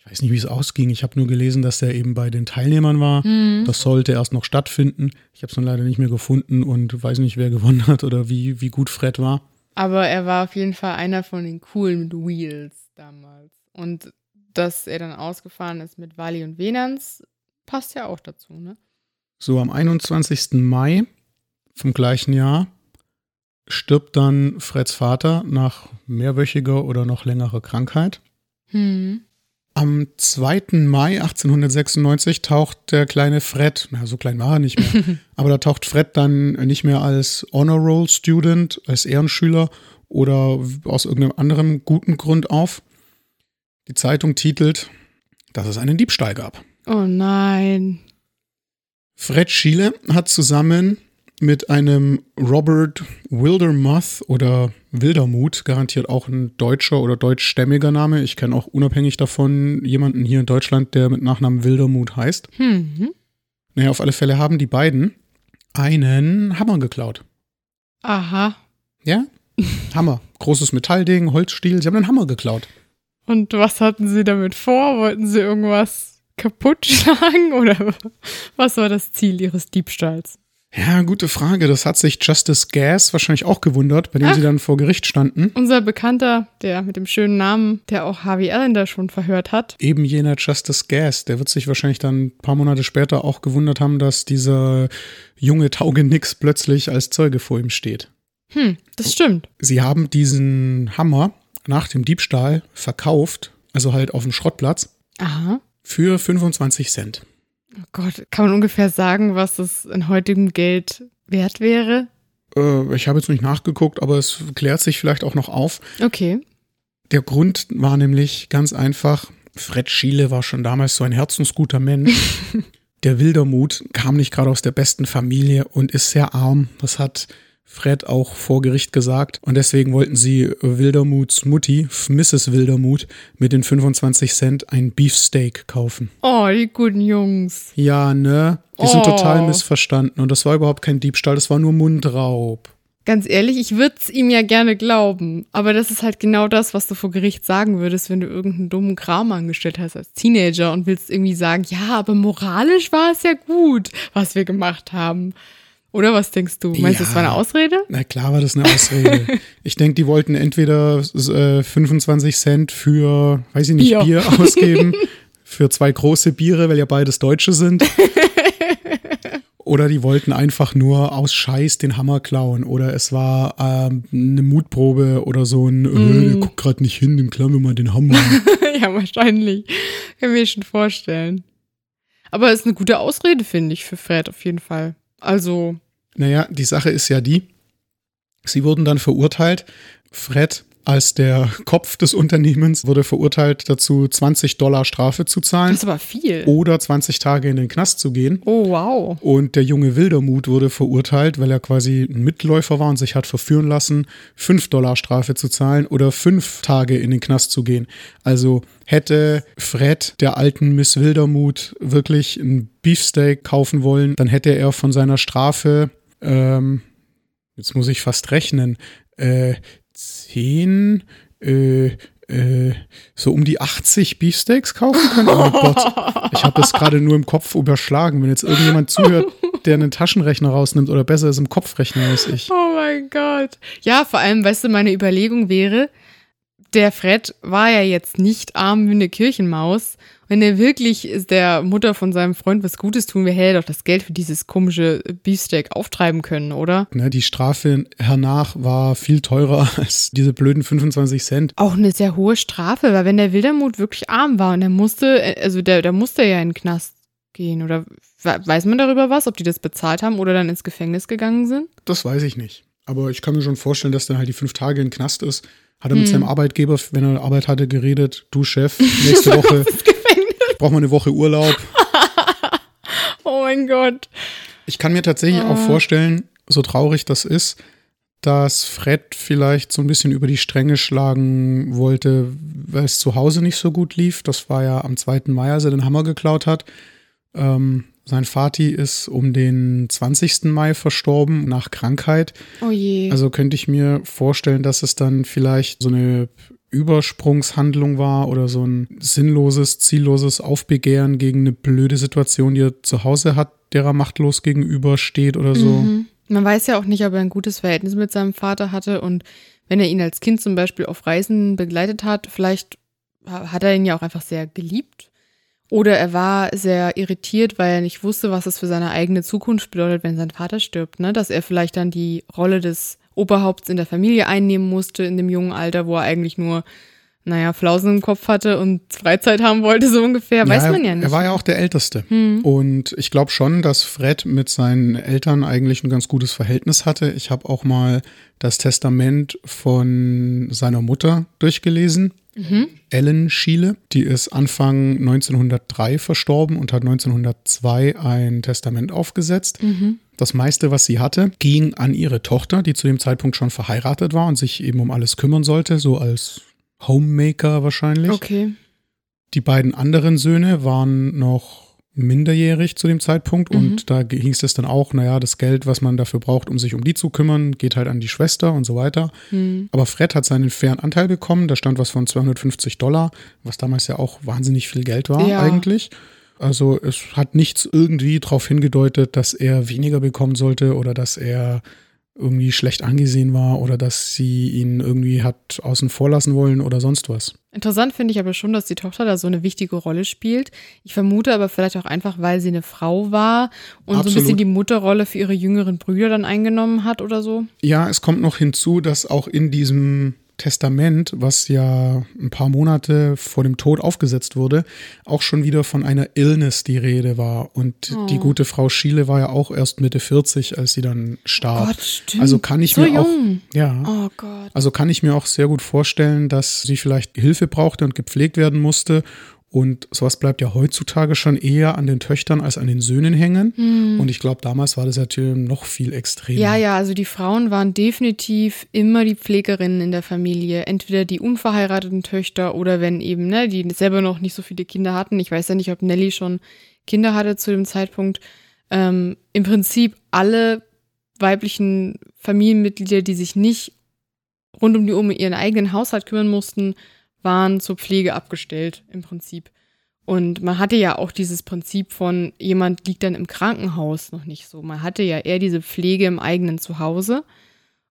Speaker 1: Ich weiß nicht, wie es ausging. Ich habe nur gelesen, dass er eben bei den Teilnehmern war.
Speaker 2: Mhm.
Speaker 1: Das sollte erst noch stattfinden. Ich habe es dann leider nicht mehr gefunden und weiß nicht, wer gewonnen hat oder wie, wie gut Fred war.
Speaker 2: Aber er war auf jeden Fall einer von den coolen mit Wheels damals. Und dass er dann ausgefahren ist mit Wally und Venans, passt ja auch dazu, ne?
Speaker 1: So, am 21. Mai vom gleichen Jahr stirbt dann Freds Vater nach mehrwöchiger oder noch längerer Krankheit.
Speaker 2: Hm.
Speaker 1: Am 2. Mai 1896 taucht der kleine Fred, na, so klein war er nicht mehr, aber da taucht Fred dann nicht mehr als Honor Roll Student, als Ehrenschüler oder aus irgendeinem anderen guten Grund auf. Die Zeitung titelt, dass es einen Diebstahl gab.
Speaker 2: Oh nein.
Speaker 1: Fred Schiele hat zusammen mit einem Robert Wildermuth oder Wildermuth, garantiert auch ein deutscher oder deutschstämmiger Name. Ich kenne auch unabhängig davon jemanden hier in Deutschland, der mit Nachnamen Wildermuth heißt.
Speaker 2: Mhm.
Speaker 1: Naja, auf alle Fälle haben die beiden einen Hammer geklaut.
Speaker 2: Aha.
Speaker 1: Ja? Hammer. Großes Metallding, Holzstiel. Sie haben einen Hammer geklaut.
Speaker 2: Und was hatten sie damit vor? Wollten sie irgendwas kaputt schlagen oder was war das Ziel ihres Diebstahls?
Speaker 1: Ja, gute Frage. Das hat sich Justice Gas wahrscheinlich auch gewundert, bei dem
Speaker 2: Ach.
Speaker 1: sie dann vor Gericht standen.
Speaker 2: Unser Bekannter, der mit dem schönen Namen, der auch Harvey Allender schon verhört hat.
Speaker 1: Eben jener Justice Gas, der wird sich wahrscheinlich dann ein paar Monate später auch gewundert haben, dass dieser junge Taugenix plötzlich als Zeuge vor ihm steht.
Speaker 2: Hm, das stimmt.
Speaker 1: Sie haben diesen Hammer nach dem Diebstahl verkauft, also halt auf dem Schrottplatz,
Speaker 2: Aha.
Speaker 1: für 25 Cent.
Speaker 2: Oh Gott, kann man ungefähr sagen, was es in heutigem Geld wert wäre?
Speaker 1: Äh, ich habe jetzt nicht nachgeguckt, aber es klärt sich vielleicht auch noch auf.
Speaker 2: Okay.
Speaker 1: Der Grund war nämlich ganz einfach, Fred Schiele war schon damals so ein herzensguter Mensch. der Wildermut kam nicht gerade aus der besten Familie und ist sehr arm. Das hat Fred auch vor Gericht gesagt. Und deswegen wollten sie Wildermuts Mutti, Mrs. Wildermut, mit den 25 Cent ein Beefsteak kaufen.
Speaker 2: Oh, die guten Jungs.
Speaker 1: Ja, ne? Die sind
Speaker 2: Oh.
Speaker 1: total missverstanden. Und das war überhaupt kein Diebstahl, das war nur Mundraub.
Speaker 2: Ganz ehrlich, ich würde es ihm ja gerne glauben. Aber das ist halt genau das, was du vor Gericht sagen würdest, wenn du irgendeinen dummen Kram angestellt hast als Teenager und willst irgendwie sagen, ja, aber moralisch war es ja gut, was wir gemacht haben. Oder was denkst du? Meinst du,
Speaker 1: Ja.
Speaker 2: das war eine Ausrede?
Speaker 1: Na klar war das eine Ausrede. ich denke, die wollten entweder äh, 25 Cent für, weiß ich nicht,
Speaker 2: Bier.
Speaker 1: Bier, ausgeben, für zwei große Biere, weil ja beides Deutsche sind. Oder die wollten einfach nur aus Scheiß den Hammer klauen. Oder es war ähm, eine Mutprobe oder so ein, äh, der guckt gerade nicht hin, dem klauen wir mal den Hammer.
Speaker 2: ja, wahrscheinlich. Kann mir schon vorstellen. Aber es ist eine gute Ausrede, finde ich, für Fred auf jeden Fall. Also,
Speaker 1: Naja, die Sache ist ja die, sie wurden dann verurteilt. Fred als der Kopf des Unternehmens wurde verurteilt dazu, 20 Dollar Strafe zu zahlen
Speaker 2: das ist aber viel.
Speaker 1: oder 20 Tage in den Knast zu gehen.
Speaker 2: Oh, wow.
Speaker 1: Und der junge Wildermut wurde verurteilt, weil er quasi ein Mitläufer war und sich hat verführen lassen, 5 Dollar Strafe zu zahlen oder 5 Tage in den Knast zu gehen. Also hätte Fred der alten Miss Wildermut wirklich ein Beefsteak kaufen wollen, dann hätte er von seiner Strafe, ähm, jetzt muss ich fast rechnen, äh, 10, äh, äh, so um die 80 Beefsteaks kaufen können. Oh Gott, ich habe das gerade nur im Kopf überschlagen. Wenn jetzt irgendjemand zuhört, der einen Taschenrechner rausnimmt oder besser ist im Kopf rechnen als ich.
Speaker 2: Oh mein Gott. Ja, vor allem, weißt du, meine Überlegung wäre, der Fred war ja jetzt nicht arm wie eine Kirchenmaus. Wenn er wirklich der Mutter von seinem Freund was Gutes tun will, hätte er doch das Geld für dieses komische Beefsteak auftreiben können, oder?
Speaker 1: Ne, die Strafe hernach war viel teurer als diese blöden 25 Cent.
Speaker 2: Auch eine sehr hohe Strafe, weil wenn der Wildermut wirklich arm war und er musste, also der, der musste ja in den Knast gehen, oder we- weiß man darüber was, ob die das bezahlt haben oder dann ins Gefängnis gegangen sind?
Speaker 1: Das weiß ich nicht. Aber ich kann mir schon vorstellen, dass dann halt die fünf Tage im Knast ist. Hat er mit seinem Arbeitgeber, wenn er Arbeit hatte, geredet, du Chef, nächste Woche, brauche mal eine Woche Urlaub.
Speaker 2: Oh mein Gott.
Speaker 1: Ich kann mir tatsächlich auch vorstellen, so traurig das ist, dass Fred vielleicht so ein bisschen über die Stränge schlagen wollte, weil es zu Hause nicht so gut lief. Das war ja am 2. Mai, als er den Hammer geklaut hat. Ähm, sein Vati ist um den 20. Mai verstorben nach Krankheit.
Speaker 2: Oh je.
Speaker 1: Also könnte ich mir vorstellen, dass es dann vielleicht so eine Übersprungshandlung war oder so ein sinnloses, zielloses Aufbegehren gegen eine blöde Situation, die er zu Hause hat, der er machtlos gegenübersteht oder so.
Speaker 2: Mhm. Man weiß ja auch nicht, ob er ein gutes Verhältnis mit seinem Vater hatte und wenn er ihn als Kind zum Beispiel auf Reisen begleitet hat, vielleicht ha- hat er ihn ja auch einfach sehr geliebt. Oder er war sehr irritiert, weil er nicht wusste, was es für seine eigene Zukunft bedeutet, wenn sein Vater stirbt. Ne? Dass er vielleicht dann die Rolle des Oberhaupts in der Familie einnehmen musste in dem jungen Alter, wo er eigentlich nur, naja, Flausen im Kopf hatte und Freizeit haben wollte, so ungefähr. Weiß
Speaker 1: er,
Speaker 2: man ja nicht.
Speaker 1: Er war ja auch der Älteste.
Speaker 2: Hm.
Speaker 1: Und ich glaube schon, dass Fred mit seinen Eltern eigentlich ein ganz gutes Verhältnis hatte. Ich habe auch mal das Testament von seiner Mutter durchgelesen.
Speaker 2: Mhm.
Speaker 1: Ellen Schiele, die ist Anfang 1903 verstorben und hat 1902 ein Testament aufgesetzt.
Speaker 2: Mhm.
Speaker 1: Das meiste, was sie hatte, ging an ihre Tochter, die zu dem Zeitpunkt schon verheiratet war und sich eben um alles kümmern sollte, so als Homemaker wahrscheinlich.
Speaker 2: Okay.
Speaker 1: Die beiden anderen Söhne waren noch minderjährig zu dem Zeitpunkt
Speaker 2: Mhm.
Speaker 1: und da hieß es dann auch, naja, das Geld, was man dafür braucht, um sich um die zu kümmern, geht halt an die Schwester und so weiter.
Speaker 2: Hm.
Speaker 1: Aber Fred hat seinen fairen Anteil bekommen, da stand was von 250 Dollar, was damals ja auch wahnsinnig viel Geld war
Speaker 2: Ja.
Speaker 1: eigentlich. Also es hat nichts irgendwie darauf hingedeutet, dass er weniger bekommen sollte oder dass er irgendwie schlecht angesehen war oder dass sie ihn irgendwie hat außen vor lassen wollen oder sonst was.
Speaker 2: Interessant finde ich aber schon, dass die Tochter da so eine wichtige Rolle spielt. Ich vermute aber vielleicht auch einfach, weil sie eine Frau war und Absolut. so ein bisschen die Mutterrolle für ihre jüngeren Brüder dann eingenommen hat oder so.
Speaker 1: Ja, es kommt noch hinzu, dass auch in diesem Testament, was ja ein paar Monate vor dem Tod aufgesetzt wurde, auch schon wieder von einer Illness die Rede war. Und oh. die gute Frau Schiele war ja auch erst Mitte 40, als sie dann starb. Oh Gott. Also kann ich so mir jung. auch, ja, oh also kann ich mir auch sehr gut vorstellen, dass sie vielleicht Hilfe brauchte und gepflegt werden musste und sowas bleibt ja heutzutage schon eher an den Töchtern als an den Söhnen hängen. Hm. Und ich glaube, damals war das natürlich noch viel extremer.
Speaker 2: Ja, ja, also die Frauen waren definitiv immer die Pflegerinnen in der Familie. Entweder die unverheirateten Töchter oder wenn eben, ne, die selber noch nicht so viele Kinder hatten. Ich weiß ja nicht, ob Nelly schon Kinder hatte zu dem Zeitpunkt. Ähm, Im Prinzip alle weiblichen Familienmitglieder, die sich nicht rund um die Uhr um ihren eigenen Haushalt kümmern mussten, waren zur Pflege abgestellt im Prinzip. Und man hatte ja auch dieses Prinzip von, jemand liegt dann im Krankenhaus noch nicht so. Man hatte ja eher diese Pflege im eigenen Zuhause.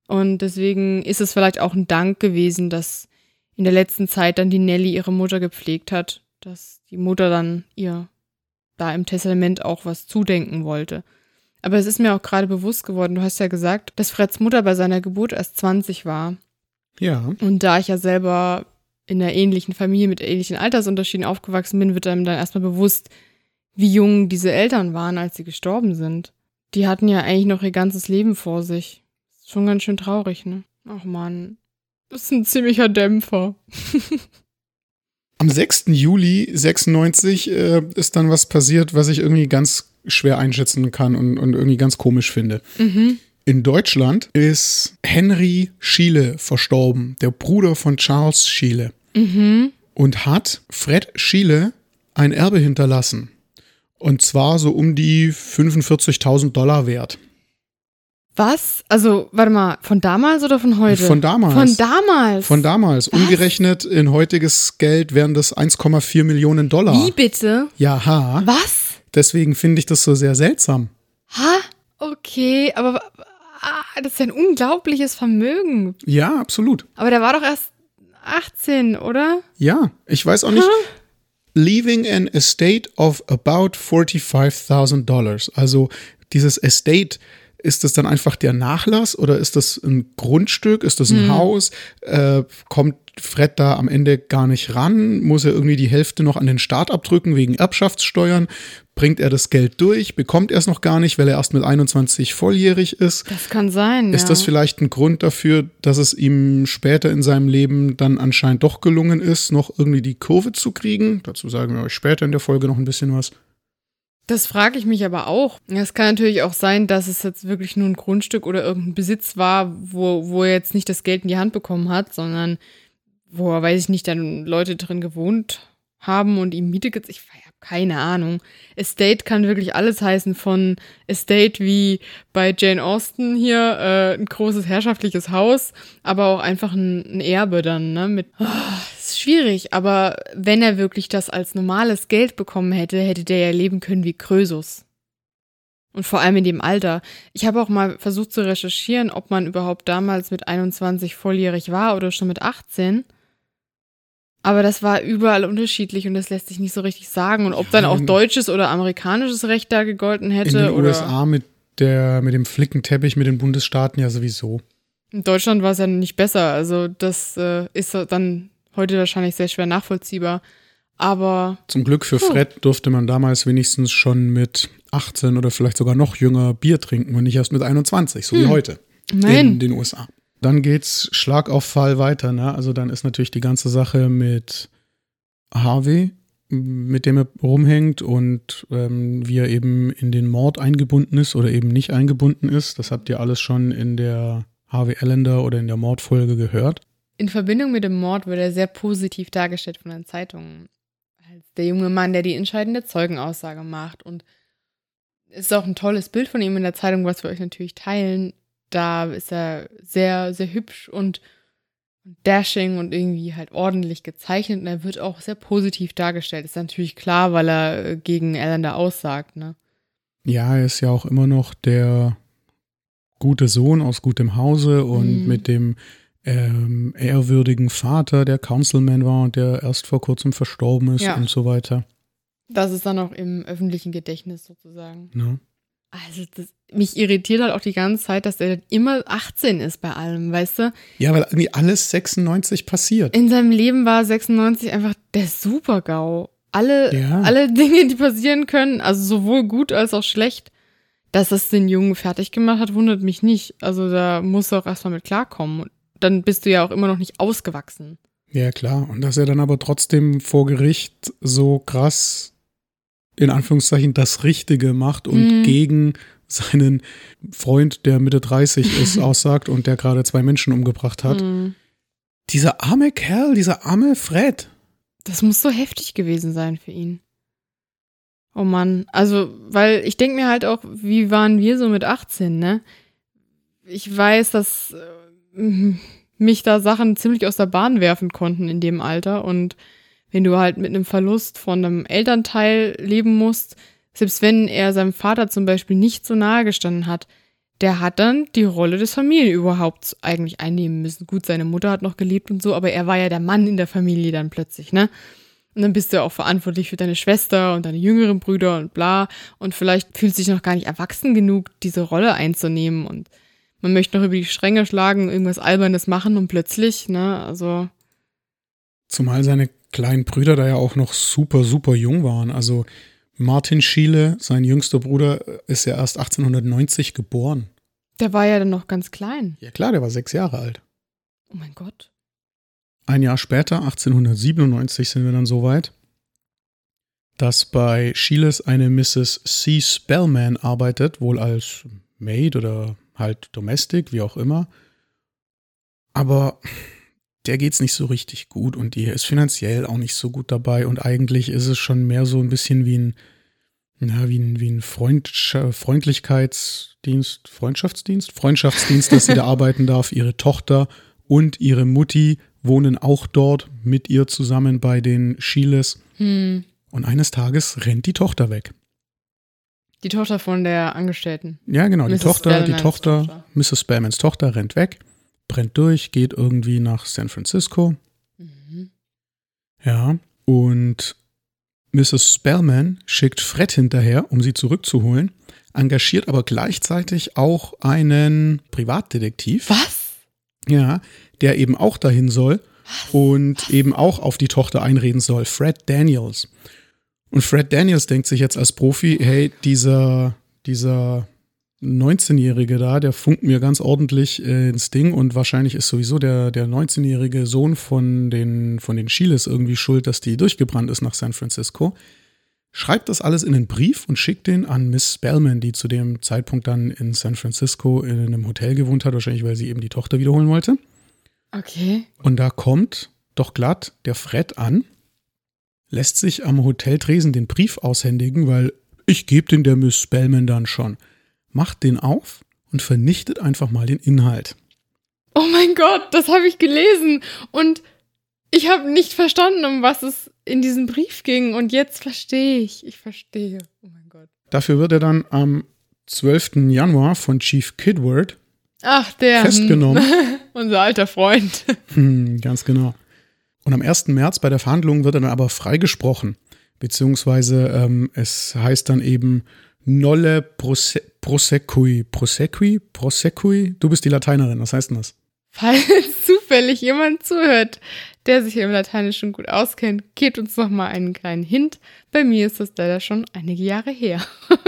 Speaker 2: Und deswegen ist es vielleicht auch ein Dank gewesen, dass in der letzten Zeit dann die Nelly ihre Mutter gepflegt hat, dass die Mutter dann ihr da im Testament auch was zudenken wollte. Aber es ist mir auch gerade bewusst geworden, du hast ja gesagt, dass Freds Mutter bei seiner Geburt erst 20 war.
Speaker 1: Ja.
Speaker 2: Und da ich ja selber in einer ähnlichen Familie mit ähnlichen Altersunterschieden aufgewachsen bin, wird einem dann erstmal bewusst, wie jung diese Eltern waren, als sie gestorben sind. Die hatten ja eigentlich noch ihr ganzes Leben vor sich. Ist schon ganz schön traurig, ne? Ach man, das ist ein ziemlicher Dämpfer.
Speaker 1: Am 6. Juli 96 äh, ist dann was passiert, was ich irgendwie ganz schwer einschätzen kann und, und irgendwie ganz komisch finde. Mhm. In Deutschland ist Henry Schiele verstorben, der Bruder von Charles Schiele. Mhm. Und hat Fred Schiele ein Erbe hinterlassen. Und zwar so um die 45.000 Dollar wert.
Speaker 2: Was? Also, warte mal, von damals oder von heute?
Speaker 1: Von damals.
Speaker 2: Von damals.
Speaker 1: Von damals. Was? Umgerechnet in heutiges Geld wären das 1,4 Millionen Dollar.
Speaker 2: Wie bitte?
Speaker 1: Ja, ha.
Speaker 2: Was?
Speaker 1: Deswegen finde ich das so sehr seltsam.
Speaker 2: Ha? Okay, aber das ist ein unglaubliches Vermögen.
Speaker 1: Ja, absolut.
Speaker 2: Aber der war doch erst 18, oder?
Speaker 1: Ja, ich weiß auch nicht. Leaving an estate of about 45.000 Dollars. Also dieses Estate, ist das dann einfach der Nachlass oder ist das ein Grundstück? Ist das ein hm. Haus? Äh, kommt Fred da am Ende gar nicht ran? Muss er irgendwie die Hälfte noch an den Staat abdrücken wegen Erbschaftssteuern? Bringt er das Geld durch? Bekommt er es noch gar nicht, weil er erst mit 21 volljährig ist?
Speaker 2: Das kann sein.
Speaker 1: Ist
Speaker 2: ja.
Speaker 1: das vielleicht ein Grund dafür, dass es ihm später in seinem Leben dann anscheinend doch gelungen ist, noch irgendwie die Kurve zu kriegen? Dazu sagen wir euch später in der Folge noch ein bisschen was.
Speaker 2: Das frage ich mich aber auch. Es kann natürlich auch sein, dass es jetzt wirklich nur ein Grundstück oder irgendein Besitz war, wo, wo er jetzt nicht das Geld in die Hand bekommen hat, sondern wo er, weiß ich nicht, dann Leute drin gewohnt haben und ihm Miete gezahlt. Ich habe keine Ahnung. Estate kann wirklich alles heißen, von Estate wie bei Jane Austen hier, äh, ein großes herrschaftliches Haus, aber auch einfach ein, ein Erbe dann, ne? Mit oh, ist schwierig, aber wenn er wirklich das als normales Geld bekommen hätte, hätte der ja leben können wie Krösus. Und vor allem in dem Alter. Ich habe auch mal versucht zu recherchieren, ob man überhaupt damals mit 21 volljährig war oder schon mit 18. Aber das war überall unterschiedlich und das lässt sich nicht so richtig sagen. Und ob dann auch deutsches oder amerikanisches Recht da gegolten hätte. In
Speaker 1: den
Speaker 2: oder
Speaker 1: USA mit, der, mit dem Flickenteppich mit den Bundesstaaten ja sowieso.
Speaker 2: In Deutschland war es ja nicht besser. Also das äh, ist dann heute wahrscheinlich sehr schwer nachvollziehbar. Aber.
Speaker 1: Zum Glück für Fred durfte man damals wenigstens schon mit 18 oder vielleicht sogar noch jünger Bier trinken und nicht erst mit 21, so hm. wie heute. Nein. In den USA. Dann geht's Schlag auf Fall weiter, ne? Also dann ist natürlich die ganze Sache mit Harvey, mit dem er rumhängt und ähm, wie er eben in den Mord eingebunden ist oder eben nicht eingebunden ist. Das habt ihr alles schon in der Harvey Allender oder in der Mordfolge gehört.
Speaker 2: In Verbindung mit dem Mord wird er sehr positiv dargestellt von den Zeitungen. Als der junge Mann, der die entscheidende Zeugenaussage macht. Und es ist auch ein tolles Bild von ihm in der Zeitung, was wir euch natürlich teilen da ist er sehr, sehr hübsch und dashing und irgendwie halt ordentlich gezeichnet und er wird auch sehr positiv dargestellt. Ist natürlich klar, weil er äh, gegen Alan da aussagt, ne?
Speaker 1: Ja, er ist ja auch immer noch der gute Sohn aus gutem Hause und
Speaker 2: Mhm.
Speaker 1: mit dem ähm, ehrwürdigen Vater, der Councilman war und der erst vor kurzem verstorben ist
Speaker 2: Ja.
Speaker 1: und so weiter.
Speaker 2: Das ist dann auch im öffentlichen Gedächtnis sozusagen.
Speaker 1: Ne?
Speaker 2: Also das, mich irritiert halt auch die ganze Zeit, dass er immer 18 ist bei allem, weißt du?
Speaker 1: Ja, weil irgendwie alles 96 passiert.
Speaker 2: In seinem Leben war 96 einfach der Super-GAU. Alle,
Speaker 1: Ja.
Speaker 2: alle Dinge, die passieren können, also sowohl gut als auch schlecht, dass das den Jungen fertig gemacht hat, wundert mich nicht. Also da musst du auch erstmal mit klarkommen. Und dann bist du ja auch immer noch nicht ausgewachsen.
Speaker 1: Ja, klar. Und dass er dann aber trotzdem vor Gericht so krass, in Anführungszeichen, das Richtige macht und
Speaker 2: Mhm.
Speaker 1: gegen seinen Freund, der Mitte 30 ist, aussagt und der gerade zwei Menschen umgebracht hat.
Speaker 2: Mhm.
Speaker 1: Dieser arme Kerl, dieser arme Fred.
Speaker 2: Das muss so heftig gewesen sein für ihn. Oh Mann, also, weil ich denke mir halt auch, wie waren wir so mit 18, ne? Ich weiß, dass äh, mich da Sachen ziemlich aus der Bahn werfen konnten in dem Alter und wenn du halt mit einem Verlust von einem Elternteil leben musst, selbst wenn er seinem Vater zum Beispiel nicht so nahe gestanden hat, der hat dann die Rolle des Familienüberhaupts eigentlich einnehmen müssen. Gut, seine Mutter hat noch gelebt und so, aber er war ja der Mann in der Familie dann plötzlich, ne? Und dann bist du ja auch verantwortlich für deine Schwester und deine jüngeren Brüder und bla. Und vielleicht fühlt sich noch gar nicht erwachsen genug, diese Rolle einzunehmen. Und man möchte noch über die Stränge schlagen, irgendwas Albernes machen und plötzlich, ne, also.
Speaker 1: Zumal seine kleinen Brüder da ja auch noch super, super jung waren. Also Martin Schiele, sein jüngster Bruder, ist ja erst 1890 geboren.
Speaker 2: Der war ja dann noch ganz klein.
Speaker 1: Ja klar, der war sechs Jahre alt.
Speaker 2: Oh mein Gott.
Speaker 1: Ein Jahr später, 1897, sind wir dann so weit, dass bei Schieles eine Mrs. C. Spellman arbeitet, wohl als Maid oder halt Domestic, wie auch immer. Aber der geht's nicht so richtig gut und die ist finanziell auch nicht so gut dabei und eigentlich ist es schon mehr so ein bisschen wie ein, na, wie ein, wie ein Freundsch Freundlichkeitsdienst, Freundschaftsdienst? Freundschaftsdienst, dass sie da arbeiten darf. Ihre Tochter und ihre Mutti wohnen auch dort mit ihr zusammen bei den Schieles.
Speaker 2: Hm.
Speaker 1: Und eines Tages rennt die Tochter weg.
Speaker 2: Die Tochter von der Angestellten.
Speaker 1: Ja, genau, die
Speaker 2: Mrs.
Speaker 1: Tochter, die
Speaker 2: Spellmans
Speaker 1: Tochter,
Speaker 2: Tochter.
Speaker 1: Mrs. Spellmans Tochter rennt weg, brennt durch, geht irgendwie nach San Francisco.
Speaker 2: Mhm.
Speaker 1: Ja, und Mrs. Spellman schickt Fred hinterher, um sie zurückzuholen, engagiert aber gleichzeitig auch einen Privatdetektiv.
Speaker 2: Was?
Speaker 1: Ja, der eben auch dahin soll und eben auch auf die Tochter einreden soll, Fred Daniels. Und Fred Daniels denkt sich jetzt als Profi, hey, dieser, dieser 19-Jährige da, der funkt mir ganz ordentlich äh, ins Ding und wahrscheinlich ist sowieso der, der 19-jährige Sohn von den, von den Chiles irgendwie schuld, dass die durchgebrannt ist nach San Francisco. Schreibt das alles in einen Brief und schickt den an Miss Spellman, die zu dem Zeitpunkt dann in San Francisco in einem Hotel gewohnt hat, wahrscheinlich weil sie eben die Tochter wiederholen wollte.
Speaker 2: Okay.
Speaker 1: Und da kommt doch glatt der Fred an, lässt sich am Hoteltresen den Brief aushändigen, weil ich gebe den der Miss Spellman dann schon. Macht den auf und vernichtet einfach mal den Inhalt.
Speaker 2: Oh mein Gott, das habe ich gelesen. Und ich habe nicht verstanden, um was es in diesem Brief ging. Und jetzt verstehe ich. Ich verstehe. Oh mein Gott.
Speaker 1: Dafür wird er dann am 12. Januar von Chief Kidward,
Speaker 2: Ach, der. hm,
Speaker 1: Festgenommen.
Speaker 2: Unser alter Freund.
Speaker 1: hm, ganz genau. Und am 1. März bei der Verhandlung wird er dann aber freigesprochen. Beziehungsweise ähm, es heißt dann eben Nolle prose prosequi. Prosequi? Prosequi? Du bist die Lateinerin, was heißt denn das?
Speaker 2: Falls zufällig jemand zuhört, der sich im Lateinischen gut auskennt, gebt uns noch mal einen kleinen Hint. Bei mir ist das leider schon einige Jahre her.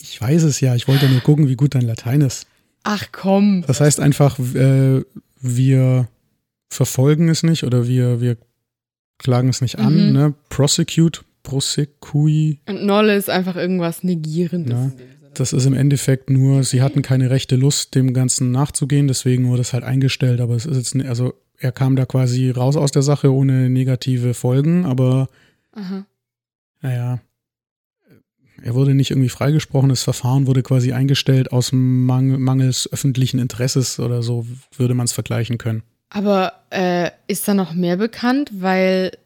Speaker 1: Ich weiß es ja, ich wollte nur gucken, wie gut dein Latein ist.
Speaker 2: Ach komm.
Speaker 1: Das heißt einfach, äh, wir verfolgen es nicht oder wir, wir klagen es nicht an,
Speaker 2: Mhm.
Speaker 1: ne? Prosecute, prosecui.
Speaker 2: Und Nolle ist einfach irgendwas Negierendes.
Speaker 1: Ja. Das ist im Endeffekt nur, sie hatten keine rechte Lust, dem Ganzen nachzugehen, deswegen wurde es halt eingestellt. Aber es ist jetzt, ne- also er kam da quasi raus aus der Sache ohne negative Folgen, aber
Speaker 2: Aha.
Speaker 1: naja, er wurde nicht irgendwie freigesprochen, das Verfahren wurde quasi eingestellt aus Mang mangels öffentlichen Interesses oder so würde man es vergleichen können.
Speaker 2: Aber äh, ist da noch mehr bekannt? Weil,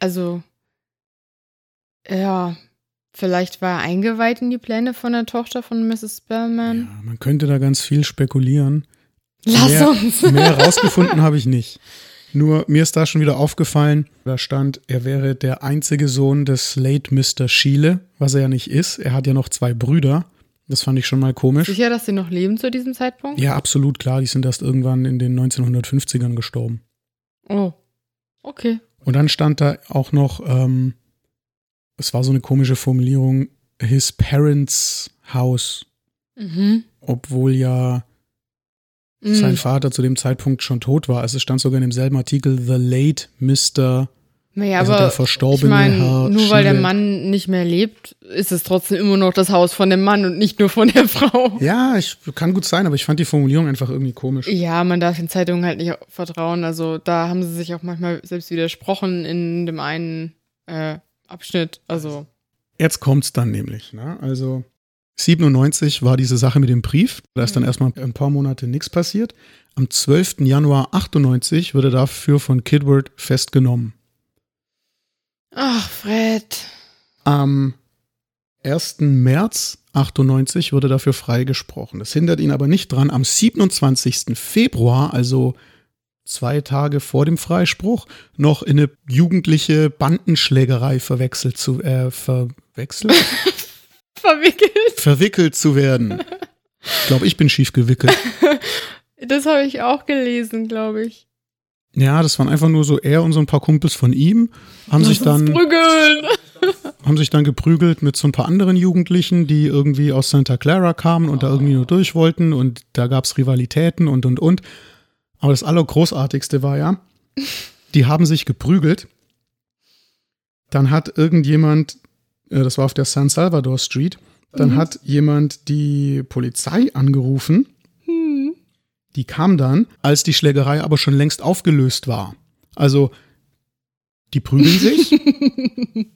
Speaker 2: also, ja, vielleicht war er eingeweiht in die Pläne von der Tochter von Mrs. Spellman.
Speaker 1: Ja, man könnte da ganz viel spekulieren.
Speaker 2: Lass
Speaker 1: mehr,
Speaker 2: uns.
Speaker 1: Mehr rausgefunden habe ich nicht. Nur mir ist da schon wieder aufgefallen, da stand, er wäre der einzige Sohn des Late Mr. Schiele, was er ja nicht ist. Er hat ja noch zwei Brüder. Das fand ich schon mal komisch.
Speaker 2: Sicher, dass sie noch leben zu diesem Zeitpunkt?
Speaker 1: Ja, absolut klar. Die sind erst irgendwann in den 1950ern gestorben.
Speaker 2: Oh. Okay.
Speaker 1: Und dann stand da auch noch, ähm, es war so eine komische Formulierung, his parents' house.
Speaker 2: Mhm.
Speaker 1: Obwohl ja
Speaker 2: Mhm.
Speaker 1: sein Vater zu dem Zeitpunkt schon tot war. Also es stand sogar in demselben Artikel, the late Mr.
Speaker 2: Naja,
Speaker 1: also
Speaker 2: aber
Speaker 1: der verstorbene
Speaker 2: ich meine,
Speaker 1: Herr
Speaker 2: nur weil der
Speaker 1: Schiele.
Speaker 2: Mann nicht mehr lebt, ist es trotzdem immer noch das Haus von dem Mann und nicht nur von der Frau.
Speaker 1: Ja, ich, kann gut sein, aber ich fand die Formulierung einfach irgendwie komisch.
Speaker 2: Ja, man darf den Zeitungen halt nicht vertrauen. Also da haben sie sich auch manchmal selbst widersprochen in dem einen äh, Abschnitt. Also
Speaker 1: Jetzt kommt's dann nämlich. Ne? Also 97 war diese Sache mit dem Brief. Da ist dann
Speaker 2: Mhm.
Speaker 1: erstmal ein paar Monate nichts passiert. Am 12. Januar 98 wurde dafür von Kidward festgenommen.
Speaker 2: ach Fred.
Speaker 1: Am 1. März 98 wurde dafür freigesprochen. Das hindert ihn aber nicht dran, am 27. Februar, also zwei Tage vor dem Freispruch, noch in eine jugendliche Bandenschlägerei verwechselt zu, äh, verwechselt?
Speaker 2: Verwickelt.
Speaker 1: verwickelt zu werden. Ich glaube, ich bin schief gewickelt.
Speaker 2: Das habe ich auch gelesen, glaube ich.
Speaker 1: Ja, das waren einfach nur so er und so ein paar Kumpels von ihm, haben sich
Speaker 2: Lass uns
Speaker 1: dann
Speaker 2: prügeln.
Speaker 1: haben sich dann geprügelt mit so ein paar anderen Jugendlichen, die irgendwie aus Santa Clara kamen und da irgendwie nur durch wollten und da gab es Rivalitäten und und und. Aber das Allergroßartigste war ja, die haben sich geprügelt. Dann hat irgendjemand, äh, das war auf der San Salvador Street, dann
Speaker 2: Mhm.
Speaker 1: hat jemand die Polizei angerufen.
Speaker 2: Hm.
Speaker 1: Die kam dann, als die Schlägerei aber schon längst aufgelöst war. Also, die prügeln sich.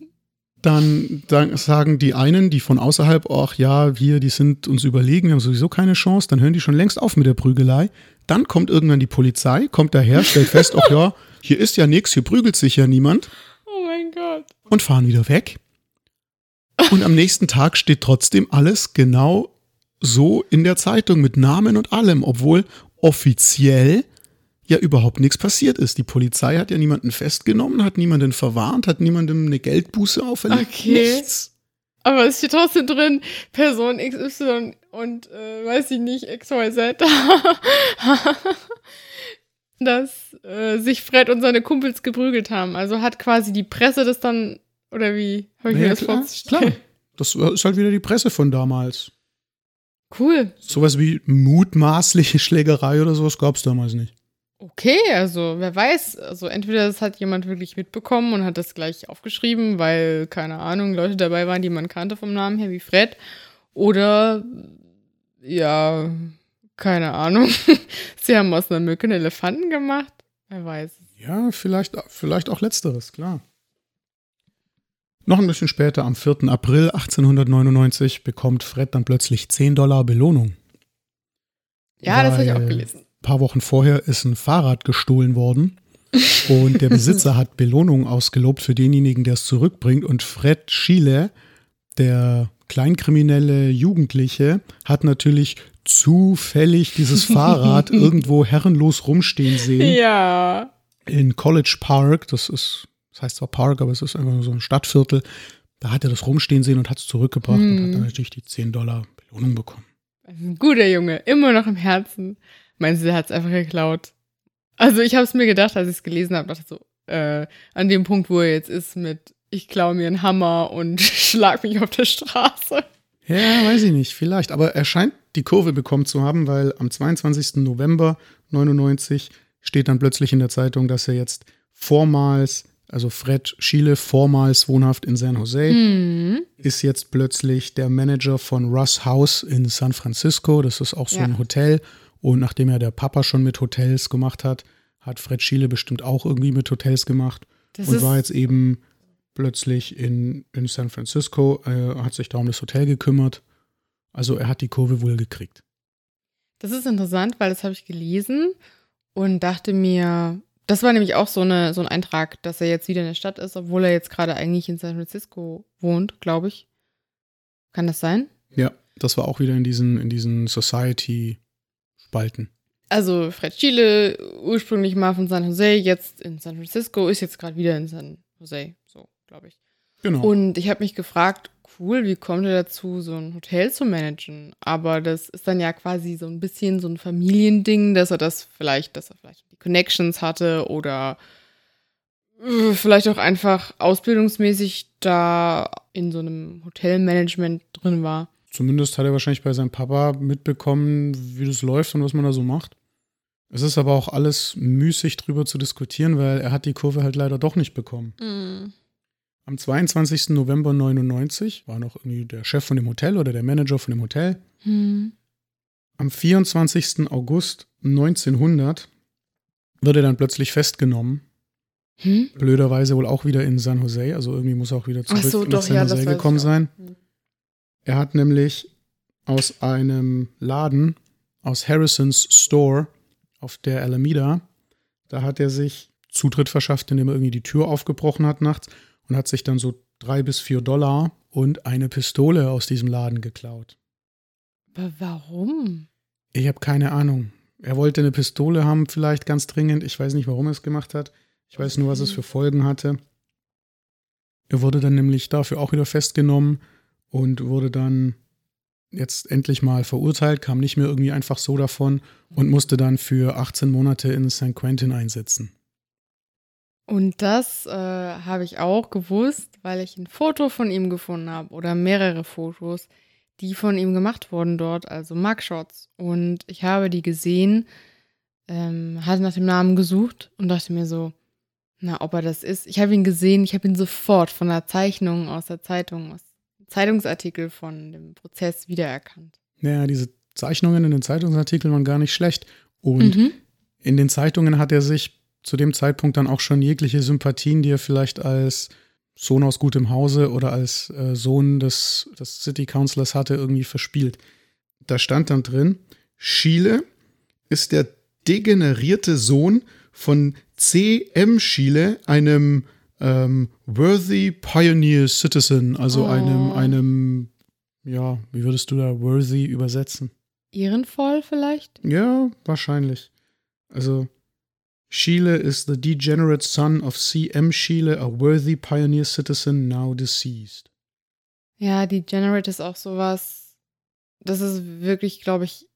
Speaker 1: dann, dann sagen die einen, die von außerhalb, ach ja, wir, die sind uns überlegen, wir haben sowieso keine Chance. Dann hören die schon längst auf mit der Prügelei. Dann kommt irgendwann die Polizei, kommt daher, stellt fest, ach ja, hier ist ja nichts, hier prügelt sich ja niemand
Speaker 2: Oh mein Gott.
Speaker 1: und fahren wieder weg. Und am nächsten Tag steht trotzdem alles genau so in der Zeitung mit Namen und allem, obwohl offiziell ja überhaupt nichts passiert ist. Die Polizei hat ja niemanden festgenommen, hat niemanden verwarnt, hat niemandem eine Geldbuße auferlegt.
Speaker 2: Okay.
Speaker 1: Nichts.
Speaker 2: Aber es steht trotzdem drin, Person XY und äh, weiß ich nicht, XYZ. dass äh, sich Fred und seine Kumpels geprügelt haben. Also hat quasi die Presse das dann, oder wie habe ich mir
Speaker 1: Naja,
Speaker 2: das
Speaker 1: klar,
Speaker 2: vorzustellen?
Speaker 1: klar. Das ist halt wieder die Presse von damals.
Speaker 2: Cool.
Speaker 1: Sowas wie mutmaßliche Schlägerei oder sowas gab es damals nicht.
Speaker 2: Okay, also wer weiß, also entweder das hat jemand wirklich mitbekommen und hat das gleich aufgeschrieben, weil, keine Ahnung, Leute dabei waren, die man kannte vom Namen her, wie Fred. Oder, ja, keine Ahnung, sie haben aus einer Mücke einen Elefanten gemacht. Wer weiß.
Speaker 1: Ja, vielleicht, vielleicht auch letzteres, klar. Noch ein bisschen später, am 4. April 1899, bekommt Fred dann plötzlich 10 Dollar Belohnung.
Speaker 2: Ja, das habe ich auch gelesen.
Speaker 1: Ein paar Wochen vorher ist ein Fahrrad gestohlen worden und der Besitzer hat Belohnung ausgelobt für denjenigen, der es zurückbringt. Und Fred Schiele, der kleinkriminelle Jugendliche, hat natürlich zufällig dieses Fahrrad irgendwo herrenlos rumstehen sehen
Speaker 2: Ja.
Speaker 1: in College Park, das ist, das heißt zwar Park, aber es ist einfach nur so ein Stadtviertel, da hat er das rumstehen sehen und hat es zurückgebracht und
Speaker 2: Hm.
Speaker 1: hat dann natürlich die 10 Dollar Belohnung bekommen.
Speaker 2: Ein guter Junge, immer noch im Herzen. Meinst du, der hat es einfach geklaut? Also ich habe es mir gedacht, als ich es gelesen habe, dachte so, äh, an dem Punkt, wo er jetzt ist mit, ich klaue mir einen Hammer und schlag mich auf der Straße.
Speaker 1: Ja, weiß ich nicht, vielleicht, aber er scheint die Kurve bekommen zu haben, weil am 22. November 99 steht dann plötzlich in der Zeitung, dass er jetzt vormals, also Fred Schiele vormals wohnhaft in San Jose,
Speaker 2: Hm.
Speaker 1: ist jetzt plötzlich der Manager von Russ House in San Francisco. Das ist auch so
Speaker 2: Ja.
Speaker 1: ein Hotel. Und nachdem ja der Papa schon mit Hotels gemacht hat, hat Fred Schiele bestimmt auch irgendwie mit Hotels gemacht
Speaker 2: Das
Speaker 1: und war jetzt eben plötzlich in, in San Francisco, äh, hat sich da um das Hotel gekümmert. Also er hat die Kurve wohl gekriegt.
Speaker 2: das ist interessant, weil das habe ich gelesen. und dachte mir, das war nämlich auch so, eine, so ein Eintrag, dass er jetzt wieder in der Stadt ist, obwohl er jetzt gerade eigentlich in San Francisco wohnt, glaube ich. Kann das sein?
Speaker 1: Ja, das war auch wieder in diesen, in diesen Society-Spalten.
Speaker 2: Also Fred Chile, ursprünglich mal von San Jose, jetzt in San Francisco, ist jetzt gerade wieder in San Jose, so glaube ich.
Speaker 1: Genau.
Speaker 2: Und ich habe mich gefragt, cool, wie kommt er dazu, so ein Hotel zu managen? Aber das ist dann ja quasi so ein bisschen so ein Familiending, dass er das vielleicht, dass er vielleicht die Connections hatte oder äh, vielleicht auch einfach ausbildungsmäßig da in so einem Hotelmanagement drin war.
Speaker 1: Zumindest hat er wahrscheinlich bei seinem Papa mitbekommen, wie das läuft und was man da so macht. Es ist aber auch alles müßig drüber zu diskutieren, weil er hat die Kurve halt leider doch nicht bekommen.
Speaker 2: Mm.
Speaker 1: Am 22. November 99 war noch irgendwie der Chef von dem Hotel oder der Manager von dem Hotel.
Speaker 2: Hm.
Speaker 1: Am 24. August 1900 wird er dann plötzlich festgenommen.
Speaker 2: Hm?
Speaker 1: Blöderweise wohl auch wieder in San Jose, also irgendwie muss er auch wieder zurück
Speaker 2: so,
Speaker 1: nach
Speaker 2: doch,
Speaker 1: San
Speaker 2: ja,
Speaker 1: Jose gekommen sein.
Speaker 2: Hm.
Speaker 1: Er hat nämlich aus einem Laden, aus Harrisons Store auf der Alameda, da hat er sich Zutritt verschafft, indem er irgendwie die Tür aufgebrochen hat nachts und hat sich dann so drei bis vier Dollar und eine Pistole aus diesem Laden geklaut.
Speaker 2: Aber warum?
Speaker 1: Ich habe keine Ahnung. Er wollte eine Pistole haben, vielleicht ganz dringend. Ich weiß nicht, warum er es gemacht hat. Ich weiß nur, was es für Folgen hatte. Er wurde dann nämlich dafür auch wieder festgenommen und wurde dann jetzt endlich mal verurteilt, kam nicht mehr irgendwie einfach so davon und musste dann für 18 Monate in St. Quentin einsetzen.
Speaker 2: Und das äh, habe ich auch gewusst, weil ich ein Foto von ihm gefunden habe oder mehrere Fotos, die von ihm gemacht wurden dort, also Mugshots. Und ich habe die gesehen, ähm, hatte nach dem Namen gesucht und dachte mir so, na, ob er das ist. Ich habe ihn gesehen, ich habe ihn sofort von der Zeichnung aus der Zeitung, aus Zeitungsartikel von dem Prozess wiedererkannt.
Speaker 1: Naja, diese Zeichnungen in den Zeitungsartikeln waren gar nicht schlecht. Und
Speaker 2: Mhm.
Speaker 1: in den Zeitungen hat er sich zu dem Zeitpunkt dann auch schon jegliche Sympathien, die er vielleicht als Sohn aus gutem Hause oder als äh, Sohn des, des City Councilors hatte, irgendwie verspielt. Da stand dann drin, Schiele ist der degenerierte Sohn von C.M. Schiele, einem ähm, worthy pioneer citizen, also
Speaker 2: Oh.
Speaker 1: einem, einem, ja, wie würdest du da worthy übersetzen?
Speaker 2: Ehrenvoll vielleicht?
Speaker 1: Ja, wahrscheinlich. Also, Schiele is the degenerate son of C.M. Schiele, a worthy pioneer citizen now deceased.
Speaker 2: Ja, die Generate ist auch sowas. Das ist wirklich, glaube ich,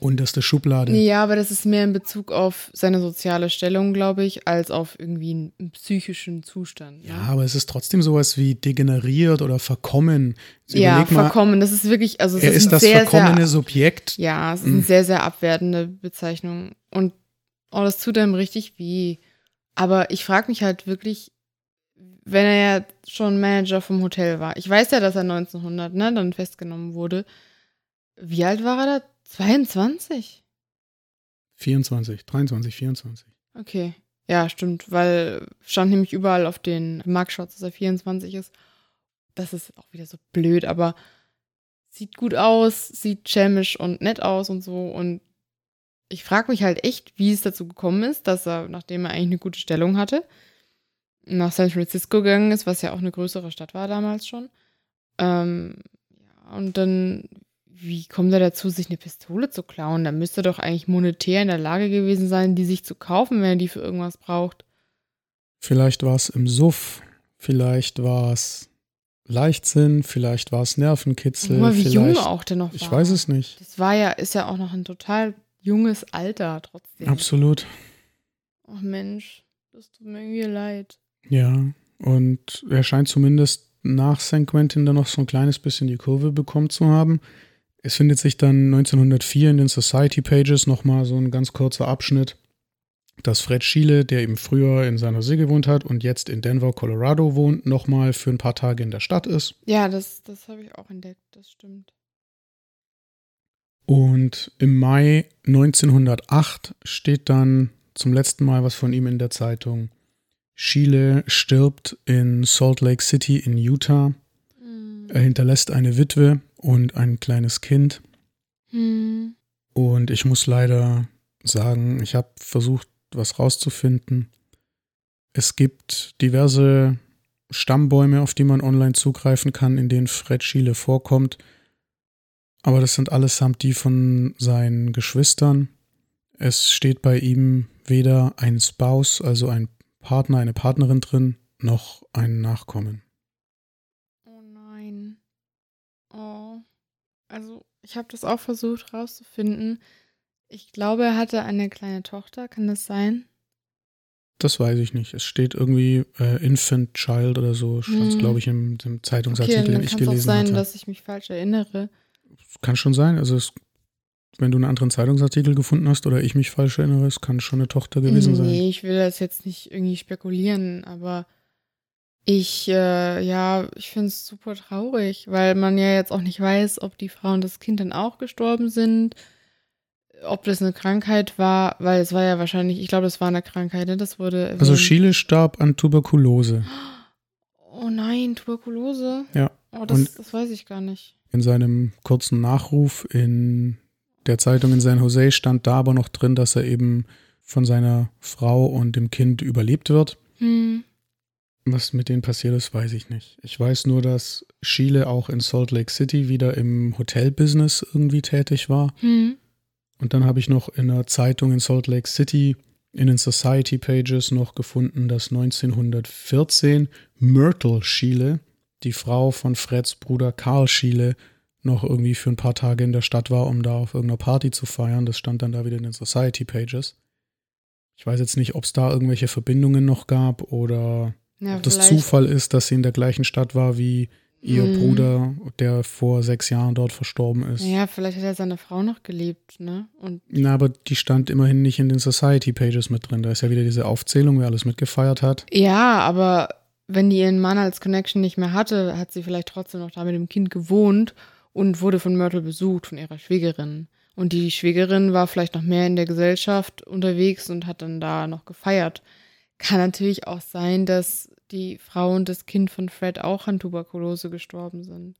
Speaker 1: Unterste Schublade.
Speaker 2: Ja, aber das ist mehr in Bezug auf seine soziale Stellung, glaube ich, als auf irgendwie einen psychischen Zustand. ne?
Speaker 1: Ja, aber es ist trotzdem sowas wie degeneriert oder verkommen. Also
Speaker 2: ja
Speaker 1: mal,
Speaker 2: verkommen. Das ist wirklich, also es
Speaker 1: er
Speaker 2: ist,
Speaker 1: ist das
Speaker 2: sehr,
Speaker 1: verkommene
Speaker 2: sehr,
Speaker 1: Subjekt.
Speaker 2: ja, es ist
Speaker 1: Mhm.
Speaker 2: eine sehr, sehr abwertende Bezeichnung. Und oh, das tut einem richtig weh. Aber ich frage mich halt wirklich, wenn er ja schon Manager vom Hotel war. Ich weiß ja, dass er 1900 ne, dann festgenommen wurde. Wie alt war er da? 22?
Speaker 1: 24, 23, 24.
Speaker 2: Okay. Ja, stimmt, weil stand nämlich überall auf den Mugshots, dass er 24 ist. Das ist auch wieder so blöd, aber sieht gut aus, sieht schelmisch und nett aus und so. Und ich frage mich halt echt, wie es dazu gekommen ist, dass er, nachdem er eigentlich eine gute Stellung hatte, nach San Francisco gegangen ist, was ja auch eine größere Stadt war damals schon. Ähm, ja, und dann, wie kommt er dazu, sich eine Pistole zu klauen? Da müsste er doch eigentlich monetär in der Lage gewesen sein, die sich zu kaufen, wenn er die für irgendwas braucht.
Speaker 1: Vielleicht war es im Suff, vielleicht war es Leichtsinn, vielleicht war es Nervenkitzel.
Speaker 2: Guck mal, wie jung auch der noch war.
Speaker 1: Ich weiß es nicht.
Speaker 2: Das war ja, ist ja auch noch ein total junges Alter trotzdem.
Speaker 1: Absolut.
Speaker 2: Ach Mensch, das tut mir irgendwie leid.
Speaker 1: Ja, und er scheint zumindest nach St. Quentin dann noch so ein kleines bisschen die Kurve bekommen zu haben. Es findet sich dann 1904 in den Society Pages nochmal so ein ganz kurzer Abschnitt, dass Fred Schiele, der eben früher in San Jose gewohnt hat und jetzt in Denver, Colorado wohnt, nochmal für ein paar Tage in der Stadt ist.
Speaker 2: Ja, das, das habe ich auch entdeckt, das stimmt.
Speaker 1: Und im Mai 1908 steht dann zum letzten Mal was von ihm in der Zeitung. Schiele stirbt in Salt Lake City in Utah. Er hinterlässt eine Witwe und ein kleines Kind.
Speaker 2: Hm.
Speaker 1: Und ich muss leider sagen, ich habe versucht, was rauszufinden. Es gibt diverse Stammbäume, auf die man online zugreifen kann, in denen Fred Schiele vorkommt. Aber das sind allesamt die von seinen Geschwistern. Es steht bei ihm weder ein Spouse, also ein Partner, eine Partnerin drin, noch ein Nachkommen.
Speaker 2: Oh nein. Oh. Also, ich habe das auch versucht rauszufinden. Ich glaube, er hatte eine kleine Tochter, kann das sein?
Speaker 1: Das weiß ich nicht. Es steht irgendwie äh, Infant Child oder so, stand
Speaker 2: Hm.
Speaker 1: glaube ich, im, im Zeitungsartikel,
Speaker 2: okay,
Speaker 1: den ich
Speaker 2: kann es auch
Speaker 1: gelesen
Speaker 2: sein,
Speaker 1: hatte.
Speaker 2: dass ich mich falsch erinnere.
Speaker 1: Kann schon sein. Also es, wenn du einen anderen Zeitungsartikel gefunden hast oder ich mich falsch erinnere, es kann schon eine Tochter gewesen sein.
Speaker 2: Nee, ich will das jetzt nicht irgendwie spekulieren, aber ich, äh, ja, ich finde es super traurig, weil man ja jetzt auch nicht weiß, ob die Frau und das Kind dann auch gestorben sind, ob das eine Krankheit war, weil es war ja wahrscheinlich, ich glaube, das war eine Krankheit, ne? Das wurde erwähnt.
Speaker 1: Also Schiele starb an Tuberkulose.
Speaker 2: Oh nein, Tuberkulose?
Speaker 1: Ja.
Speaker 2: Oh, das,
Speaker 1: Und-
Speaker 2: das weiß ich gar nicht.
Speaker 1: In seinem kurzen Nachruf in der Zeitung in San Jose stand da aber noch drin, dass er eben von seiner Frau und dem Kind überlebt wird.
Speaker 2: Hm.
Speaker 1: Was mit denen passiert ist, weiß ich nicht. Ich weiß nur, dass Schiele auch in Salt Lake City wieder im Hotelbusiness irgendwie tätig war.
Speaker 2: Hm.
Speaker 1: Und dann habe ich noch in einer Zeitung in Salt Lake City in den Society Pages noch gefunden, dass 1914 Myrtle Schiele, die Frau von Freds Bruder Karl Schiele, noch irgendwie für ein paar Tage in der Stadt war, um da auf irgendeiner Party zu feiern. Das stand dann da wieder in den Society Pages. Ich weiß jetzt nicht, ob es da irgendwelche Verbindungen noch gab oder
Speaker 2: Ja,
Speaker 1: ob das
Speaker 2: vielleicht-
Speaker 1: Zufall ist, dass sie in der gleichen Stadt war wie ihr
Speaker 2: Mhm.
Speaker 1: Bruder, der vor sechs Jahren dort verstorben ist.
Speaker 2: Ja, vielleicht hat er seine Frau noch gelebt, ne? Und
Speaker 1: Na, aber die stand immerhin nicht in den Society Pages mit drin. Da ist ja wieder diese Aufzählung, wer alles mitgefeiert hat.
Speaker 2: ja, aber wenn die ihren Mann als Connection nicht mehr hatte, hat sie vielleicht trotzdem noch da mit dem Kind gewohnt und wurde von Myrtle besucht, von ihrer Schwägerin. Und die Schwägerin war vielleicht noch mehr in der Gesellschaft unterwegs und hat dann da noch gefeiert. Kann natürlich auch sein, dass die Frau und das Kind von Fred auch an Tuberkulose gestorben sind.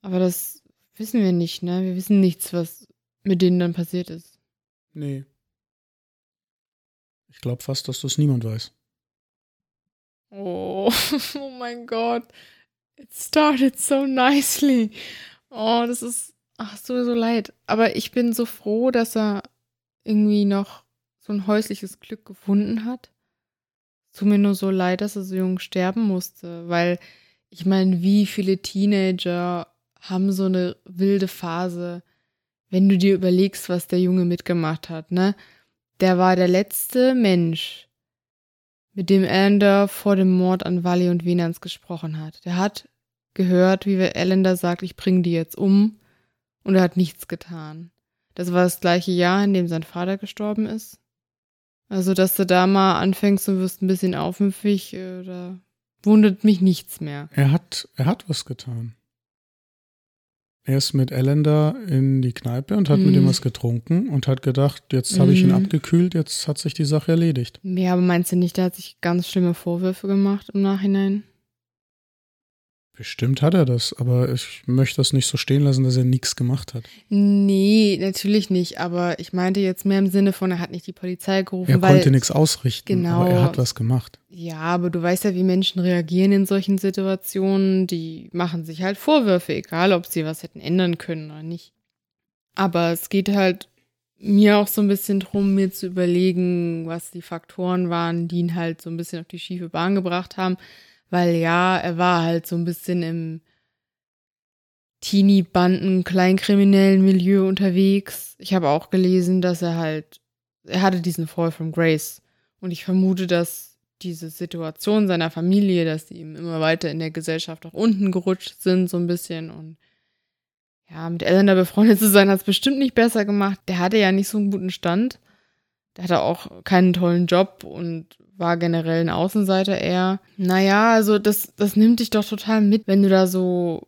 Speaker 2: Aber das wissen wir nicht, ne? Wir wissen nichts, was mit denen dann passiert ist.
Speaker 1: Nee. Ich glaube fast, dass das niemand weiß.
Speaker 2: Oh, oh mein Gott. It started so nicely. Oh, das ist, ach, mir so leid. Aber ich bin so froh, dass er irgendwie noch so ein häusliches Glück gefunden hat. Tut mir nur so leid, dass er so jung sterben musste, weil ich meine, wie viele Teenager haben so eine wilde Phase, wenn du dir überlegst, was der Junge mitgemacht hat, ne? Der war der letzte Mensch, mit dem Allender vor dem Mord an Wally und Venans gesprochen hat. Der hat gehört, wie Allender sagt, ich bringe die jetzt um, und er hat nichts getan. Das war das gleiche Jahr, in dem sein Vater gestorben ist. Also, dass du da mal anfängst und wirst ein bisschen aufmüpfig, äh, da wundert mich nichts mehr.
Speaker 1: Er hat, er hat was getan. Er ist mit Allender in die Kneipe und hat mit
Speaker 2: Mhm.
Speaker 1: ihm was getrunken und hat gedacht, jetzt habe ich ihn
Speaker 2: Mhm.
Speaker 1: abgekühlt, jetzt hat sich die Sache erledigt.
Speaker 2: Ja, aber meinst du nicht, der hat sich ganz schlimme Vorwürfe gemacht im Nachhinein?
Speaker 1: Bestimmt hat er das, aber ich möchte das nicht so stehen lassen, dass er nichts gemacht hat.
Speaker 2: Nee, natürlich nicht. Aber ich meinte jetzt mehr im Sinne von, er hat nicht die Polizei gerufen,
Speaker 1: Er
Speaker 2: weil
Speaker 1: konnte nichts ausrichten,
Speaker 2: Genau.
Speaker 1: aber er hat was gemacht.
Speaker 2: Ja, aber du weißt ja, wie Menschen reagieren in solchen Situationen. Die machen sich halt Vorwürfe, egal ob sie was hätten ändern können oder nicht. Aber es geht halt mir auch so ein bisschen drum, mir zu überlegen, was die Faktoren waren, die ihn halt so ein bisschen auf die schiefe Bahn gebracht haben. Weil ja, er war halt so ein bisschen im Teenie-Banden, kleinkriminellen Milieu unterwegs. Ich habe auch gelesen, dass er halt, er hatte diesen Fall von Grace. Und ich vermute, dass diese Situation seiner Familie, dass die ihm immer weiter in der Gesellschaft auch unten gerutscht sind, so ein bisschen. Und ja, mit Eleanor befreundet zu sein, hat es bestimmt nicht besser gemacht. Der hatte ja nicht so einen guten Stand. Der hatte auch keinen tollen Job und war generell ein Außenseiter eher. Naja, also das, das nimmt dich doch total mit, wenn du da so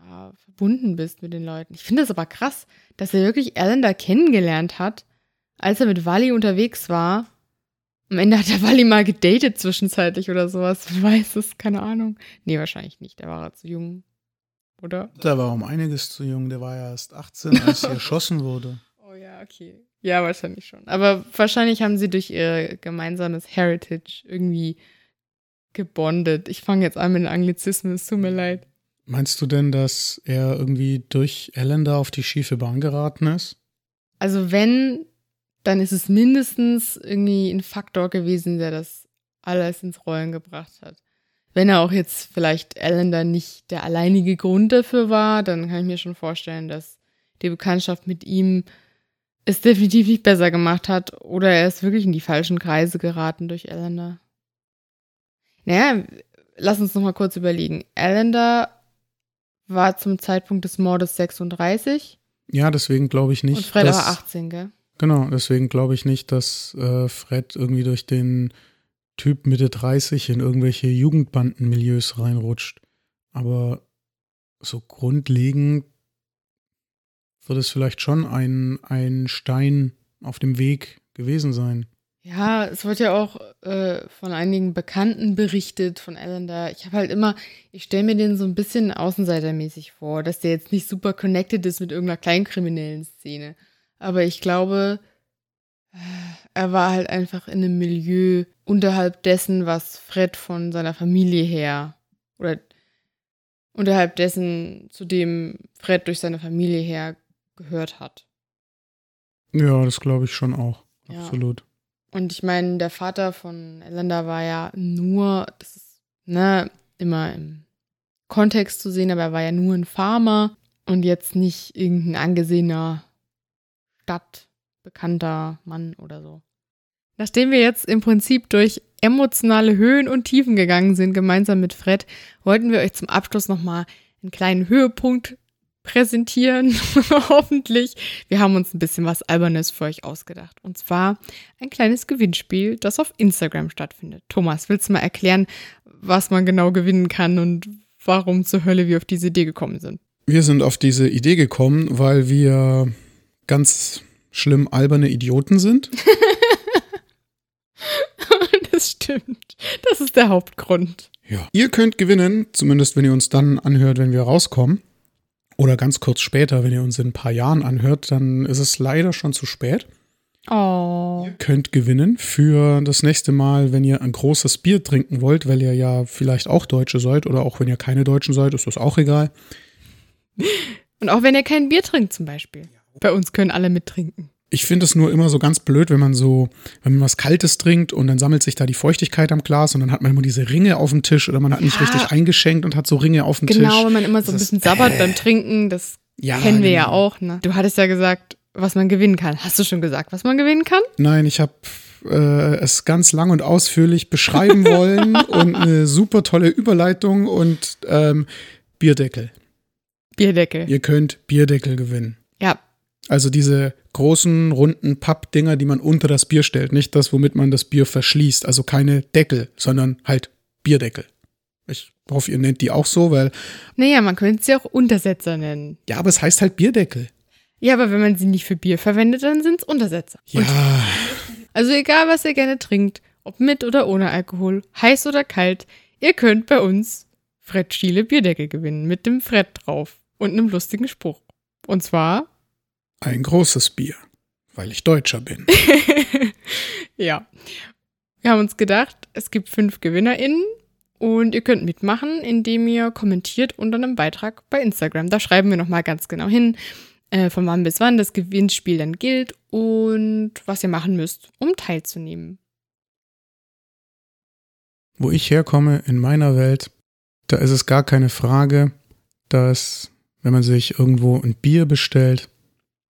Speaker 2: ja, verbunden bist mit den Leuten. Ich finde es aber krass, dass er wirklich Alan da kennengelernt hat, als er mit Wally unterwegs war. Am Ende hat der Wally mal gedatet zwischenzeitlich oder sowas. Wer weiß es, keine Ahnung. Nee, wahrscheinlich nicht. Der war zu jung. Oder?
Speaker 1: Der war um einiges zu jung, der war ja erst 18, als er erschossen wurde.
Speaker 2: Oh. Ja, okay. Ja, wahrscheinlich schon. Aber wahrscheinlich haben sie durch ihr gemeinsames Heritage irgendwie gebondet. Ich fange jetzt an mit den Anglizismen, es tut mir leid.
Speaker 1: Meinst du denn, dass er irgendwie durch Ellen da auf die schiefe Bahn geraten ist?
Speaker 2: Also wenn, dann ist es mindestens irgendwie ein Faktor gewesen, der das alles ins Rollen gebracht hat. Wenn er auch jetzt vielleicht Ellen da nicht der alleinige Grund dafür war, dann kann ich mir schon vorstellen, dass die Bekanntschaft mit ihm es definitiv nicht besser gemacht hat oder er ist wirklich in die falschen Kreise geraten durch Ellender. Naja, lass uns noch mal kurz überlegen. Ellender war zum Zeitpunkt des Mordes 36.
Speaker 1: Ja, deswegen glaube ich nicht.
Speaker 2: Und Fred dass, war 18, gell?
Speaker 1: Genau, deswegen glaube ich nicht, dass äh, Fred irgendwie durch den Typ Mitte 30 in irgendwelche Jugendbandenmilieus reinrutscht. Aber so grundlegend wird es vielleicht schon ein, ein Stein auf dem Weg gewesen sein.
Speaker 2: Ja, es wird ja auch äh, von einigen Bekannten berichtet, von Alan da. Ich habe halt immer, ich stelle mir den so ein bisschen außenseitermäßig vor, dass der jetzt nicht super connected ist mit irgendeiner kleinkriminellen Szene. Aber ich glaube, äh, er war halt einfach in einem Milieu unterhalb dessen, was Fred von seiner Familie her oder unterhalb dessen, zu dem Fred durch seine Familie her gehört hat.
Speaker 1: Ja, das glaube ich schon auch. Ja. Absolut.
Speaker 2: Und ich meine, der Vater von Elenda war ja nur, das ist ne, immer im Kontext zu sehen, aber er war ja nur ein Farmer und jetzt nicht irgendein angesehener stadtbekannter Mann oder so. Nachdem wir jetzt im Prinzip durch emotionale Höhen und Tiefen gegangen sind, gemeinsam mit Fred, wollten wir euch zum Abschluss nochmal einen kleinen Höhepunkt präsentieren, hoffentlich. Wir haben uns ein bisschen was Albernes für euch ausgedacht. Und zwar ein kleines Gewinnspiel, das auf Instagram stattfindet. Thomas, willst du mal erklären, was man genau gewinnen kann und warum zur Hölle wir auf diese Idee gekommen sind?
Speaker 1: Wir sind auf diese Idee gekommen, weil wir ganz schlimm alberne Idioten sind.
Speaker 2: das stimmt. Das ist der Hauptgrund.
Speaker 1: Ja. Ihr könnt gewinnen, zumindest wenn ihr uns dann anhört, wenn wir rauskommen oder ganz kurz später, wenn ihr uns in ein paar Jahren anhört, dann ist es leider schon zu spät.
Speaker 2: Oh.
Speaker 1: Ihr könnt gewinnen für das nächste Mal, wenn ihr ein großes Bier trinken wollt, weil ihr ja vielleicht auch Deutsche seid oder auch wenn ihr keine Deutschen seid, ist das auch egal.
Speaker 2: Und auch wenn ihr kein Bier trinkt zum Beispiel. Bei uns können alle mittrinken.
Speaker 1: Ich finde es nur immer so ganz blöd, wenn man so, wenn man was Kaltes trinkt und dann sammelt sich da die Feuchtigkeit am Glas und dann hat man immer diese Ringe auf dem Tisch oder man hat ja. nicht richtig eingeschenkt und hat so Ringe auf dem
Speaker 2: genau,
Speaker 1: Tisch.
Speaker 2: Genau, wenn man immer so ein bisschen sabbert beim Trinken, das ja, kennen wir genau. ja auch. Ne? Du hattest ja gesagt, was man gewinnen kann. Hast du schon gesagt, was man gewinnen kann?
Speaker 1: Nein, ich habe äh, es ganz lang und ausführlich beschreiben wollen und eine super tolle Überleitung und ähm, Bierdeckel.
Speaker 2: Bierdeckel.
Speaker 1: Ihr könnt Bierdeckel gewinnen.
Speaker 2: Ja,
Speaker 1: also diese großen, runden Pappdinger, die man unter das Bier stellt. Nicht das, womit man das Bier verschließt. Also keine Deckel, sondern halt Bierdeckel. Ich hoffe, ihr nennt die auch so, weil.
Speaker 2: Naja, man könnte sie auch Untersetzer nennen.
Speaker 1: Ja, aber es heißt halt Bierdeckel.
Speaker 2: Ja, aber wenn man sie nicht für Bier verwendet, dann sind es Untersetzer.
Speaker 1: Ja. Und
Speaker 2: also egal, was ihr gerne trinkt, ob mit oder ohne Alkohol, heiß oder kalt, ihr könnt bei uns Fred Schiele Bierdeckel gewinnen mit dem Fred drauf und einem lustigen Spruch. Und zwar
Speaker 1: ein großes Bier, weil ich Deutscher bin.
Speaker 2: ja. Wir haben uns gedacht, es gibt fünf GewinnerInnen und ihr könnt mitmachen, indem ihr kommentiert unter einem Beitrag bei Instagram. Da schreiben wir nochmal ganz genau hin, äh, von wann bis wann das Gewinnspiel dann gilt und was ihr machen müsst, um teilzunehmen.
Speaker 1: Wo ich herkomme, in meiner Welt, da ist es gar keine Frage, dass, wenn man sich irgendwo ein Bier bestellt,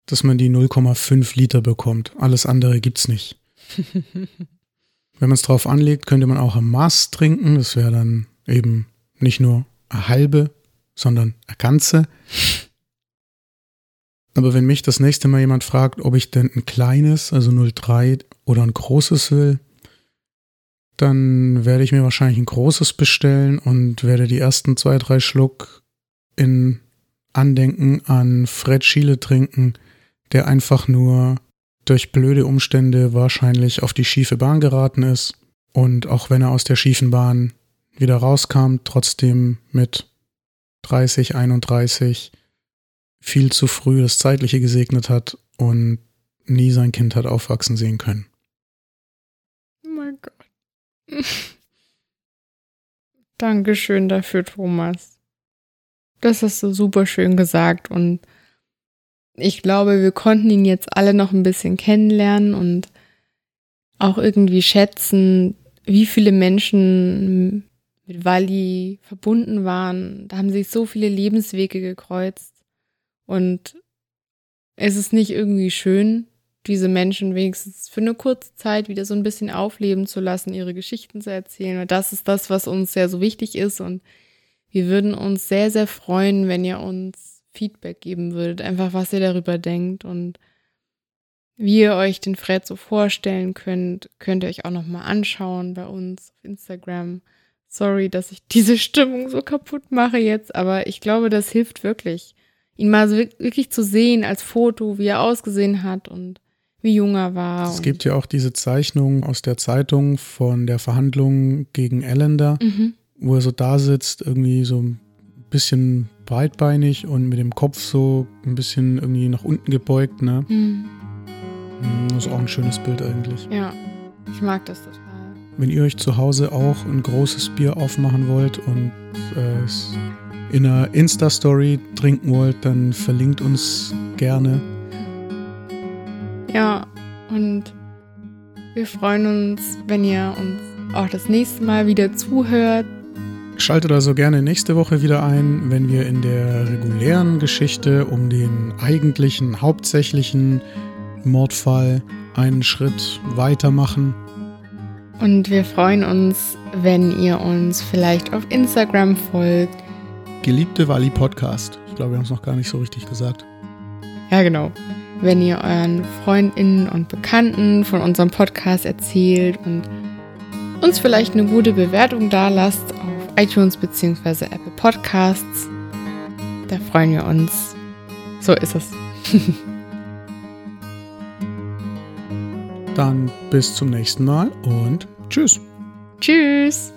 Speaker 1: dass man die 0,5 Liter bekommt. Alles andere gibt's nicht. Wenn man es drauf anlegt, könnte man auch am Maß trinken. Das wäre dann eben nicht nur eine halbe, sondern eine ganze. Aber wenn mich das nächste Mal jemand fragt, ob ich denn ein kleines, also 0,3 oder ein großes will, dann werde ich mir wahrscheinlich ein großes bestellen und werde die ersten zwei, drei Schluck in Andenken an Fred Schiele trinken, der einfach nur durch blöde Umstände wahrscheinlich auf die schiefe Bahn geraten ist und auch wenn er aus der schiefen Bahn wieder rauskam, trotzdem mit 30, 31 viel zu früh das Zeitliche gesegnet hat und nie sein Kind hat aufwachsen sehen können.
Speaker 2: Oh mein Gott. Dankeschön dafür, Thomas. Das hast du super schön gesagt und ich glaube, wir konnten ihn jetzt alle noch ein bisschen kennenlernen und auch irgendwie schätzen, wie viele Menschen mit Wally verbunden waren. Da haben sich so viele Lebenswege gekreuzt. Und es ist nicht irgendwie schön, diese Menschen wenigstens für eine kurze Zeit wieder so ein bisschen aufleben zu lassen, ihre Geschichten zu erzählen. Und das ist das, was uns sehr so wichtig ist. Und wir würden uns sehr, sehr freuen, wenn ihr uns Feedback geben würdet, einfach was ihr darüber denkt und wie ihr euch den Fred so vorstellen könnt, könnt ihr euch auch nochmal anschauen bei uns auf Instagram. Sorry, dass ich diese Stimmung so kaputt mache jetzt, aber ich glaube, das hilft wirklich, ihn mal so wirklich zu sehen als Foto, wie er ausgesehen hat und wie jung er war.
Speaker 1: Es gibt ja auch diese Zeichnung aus der Zeitung von der Verhandlung gegen Ellender, mhm. wo er so da sitzt, irgendwie so ein bisschen breitbeinig und mit dem Kopf so ein bisschen irgendwie nach unten gebeugt, ne? Mhm. Das ist auch ein schönes Bild eigentlich.
Speaker 2: Ja, ich mag das total.
Speaker 1: Wenn ihr euch zu Hause auch ein großes Bier aufmachen wollt und äh, es in einer Insta-Story trinken wollt, dann verlinkt uns gerne.
Speaker 2: Ja, und wir freuen uns, wenn ihr uns auch das nächste Mal wieder zuhört.
Speaker 1: Schaltet also gerne nächste Woche wieder ein, wenn wir in der regulären Geschichte um den eigentlichen, hauptsächlichen Mordfall einen Schritt weitermachen.
Speaker 2: Und wir freuen uns, wenn ihr uns vielleicht auf Instagram folgt.
Speaker 1: Geliebte Wally Podcast. Ich glaube, wir haben es noch gar nicht so richtig gesagt.
Speaker 2: Ja, genau wenn ihr euren Freundinnen und Bekannten von unserem Podcast erzählt und uns vielleicht eine gute Bewertung da lasst auf iTunes bzw. Apple Podcasts. Da freuen wir uns. So ist es.
Speaker 1: Dann bis zum nächsten Mal und tschüss.
Speaker 2: Tschüss.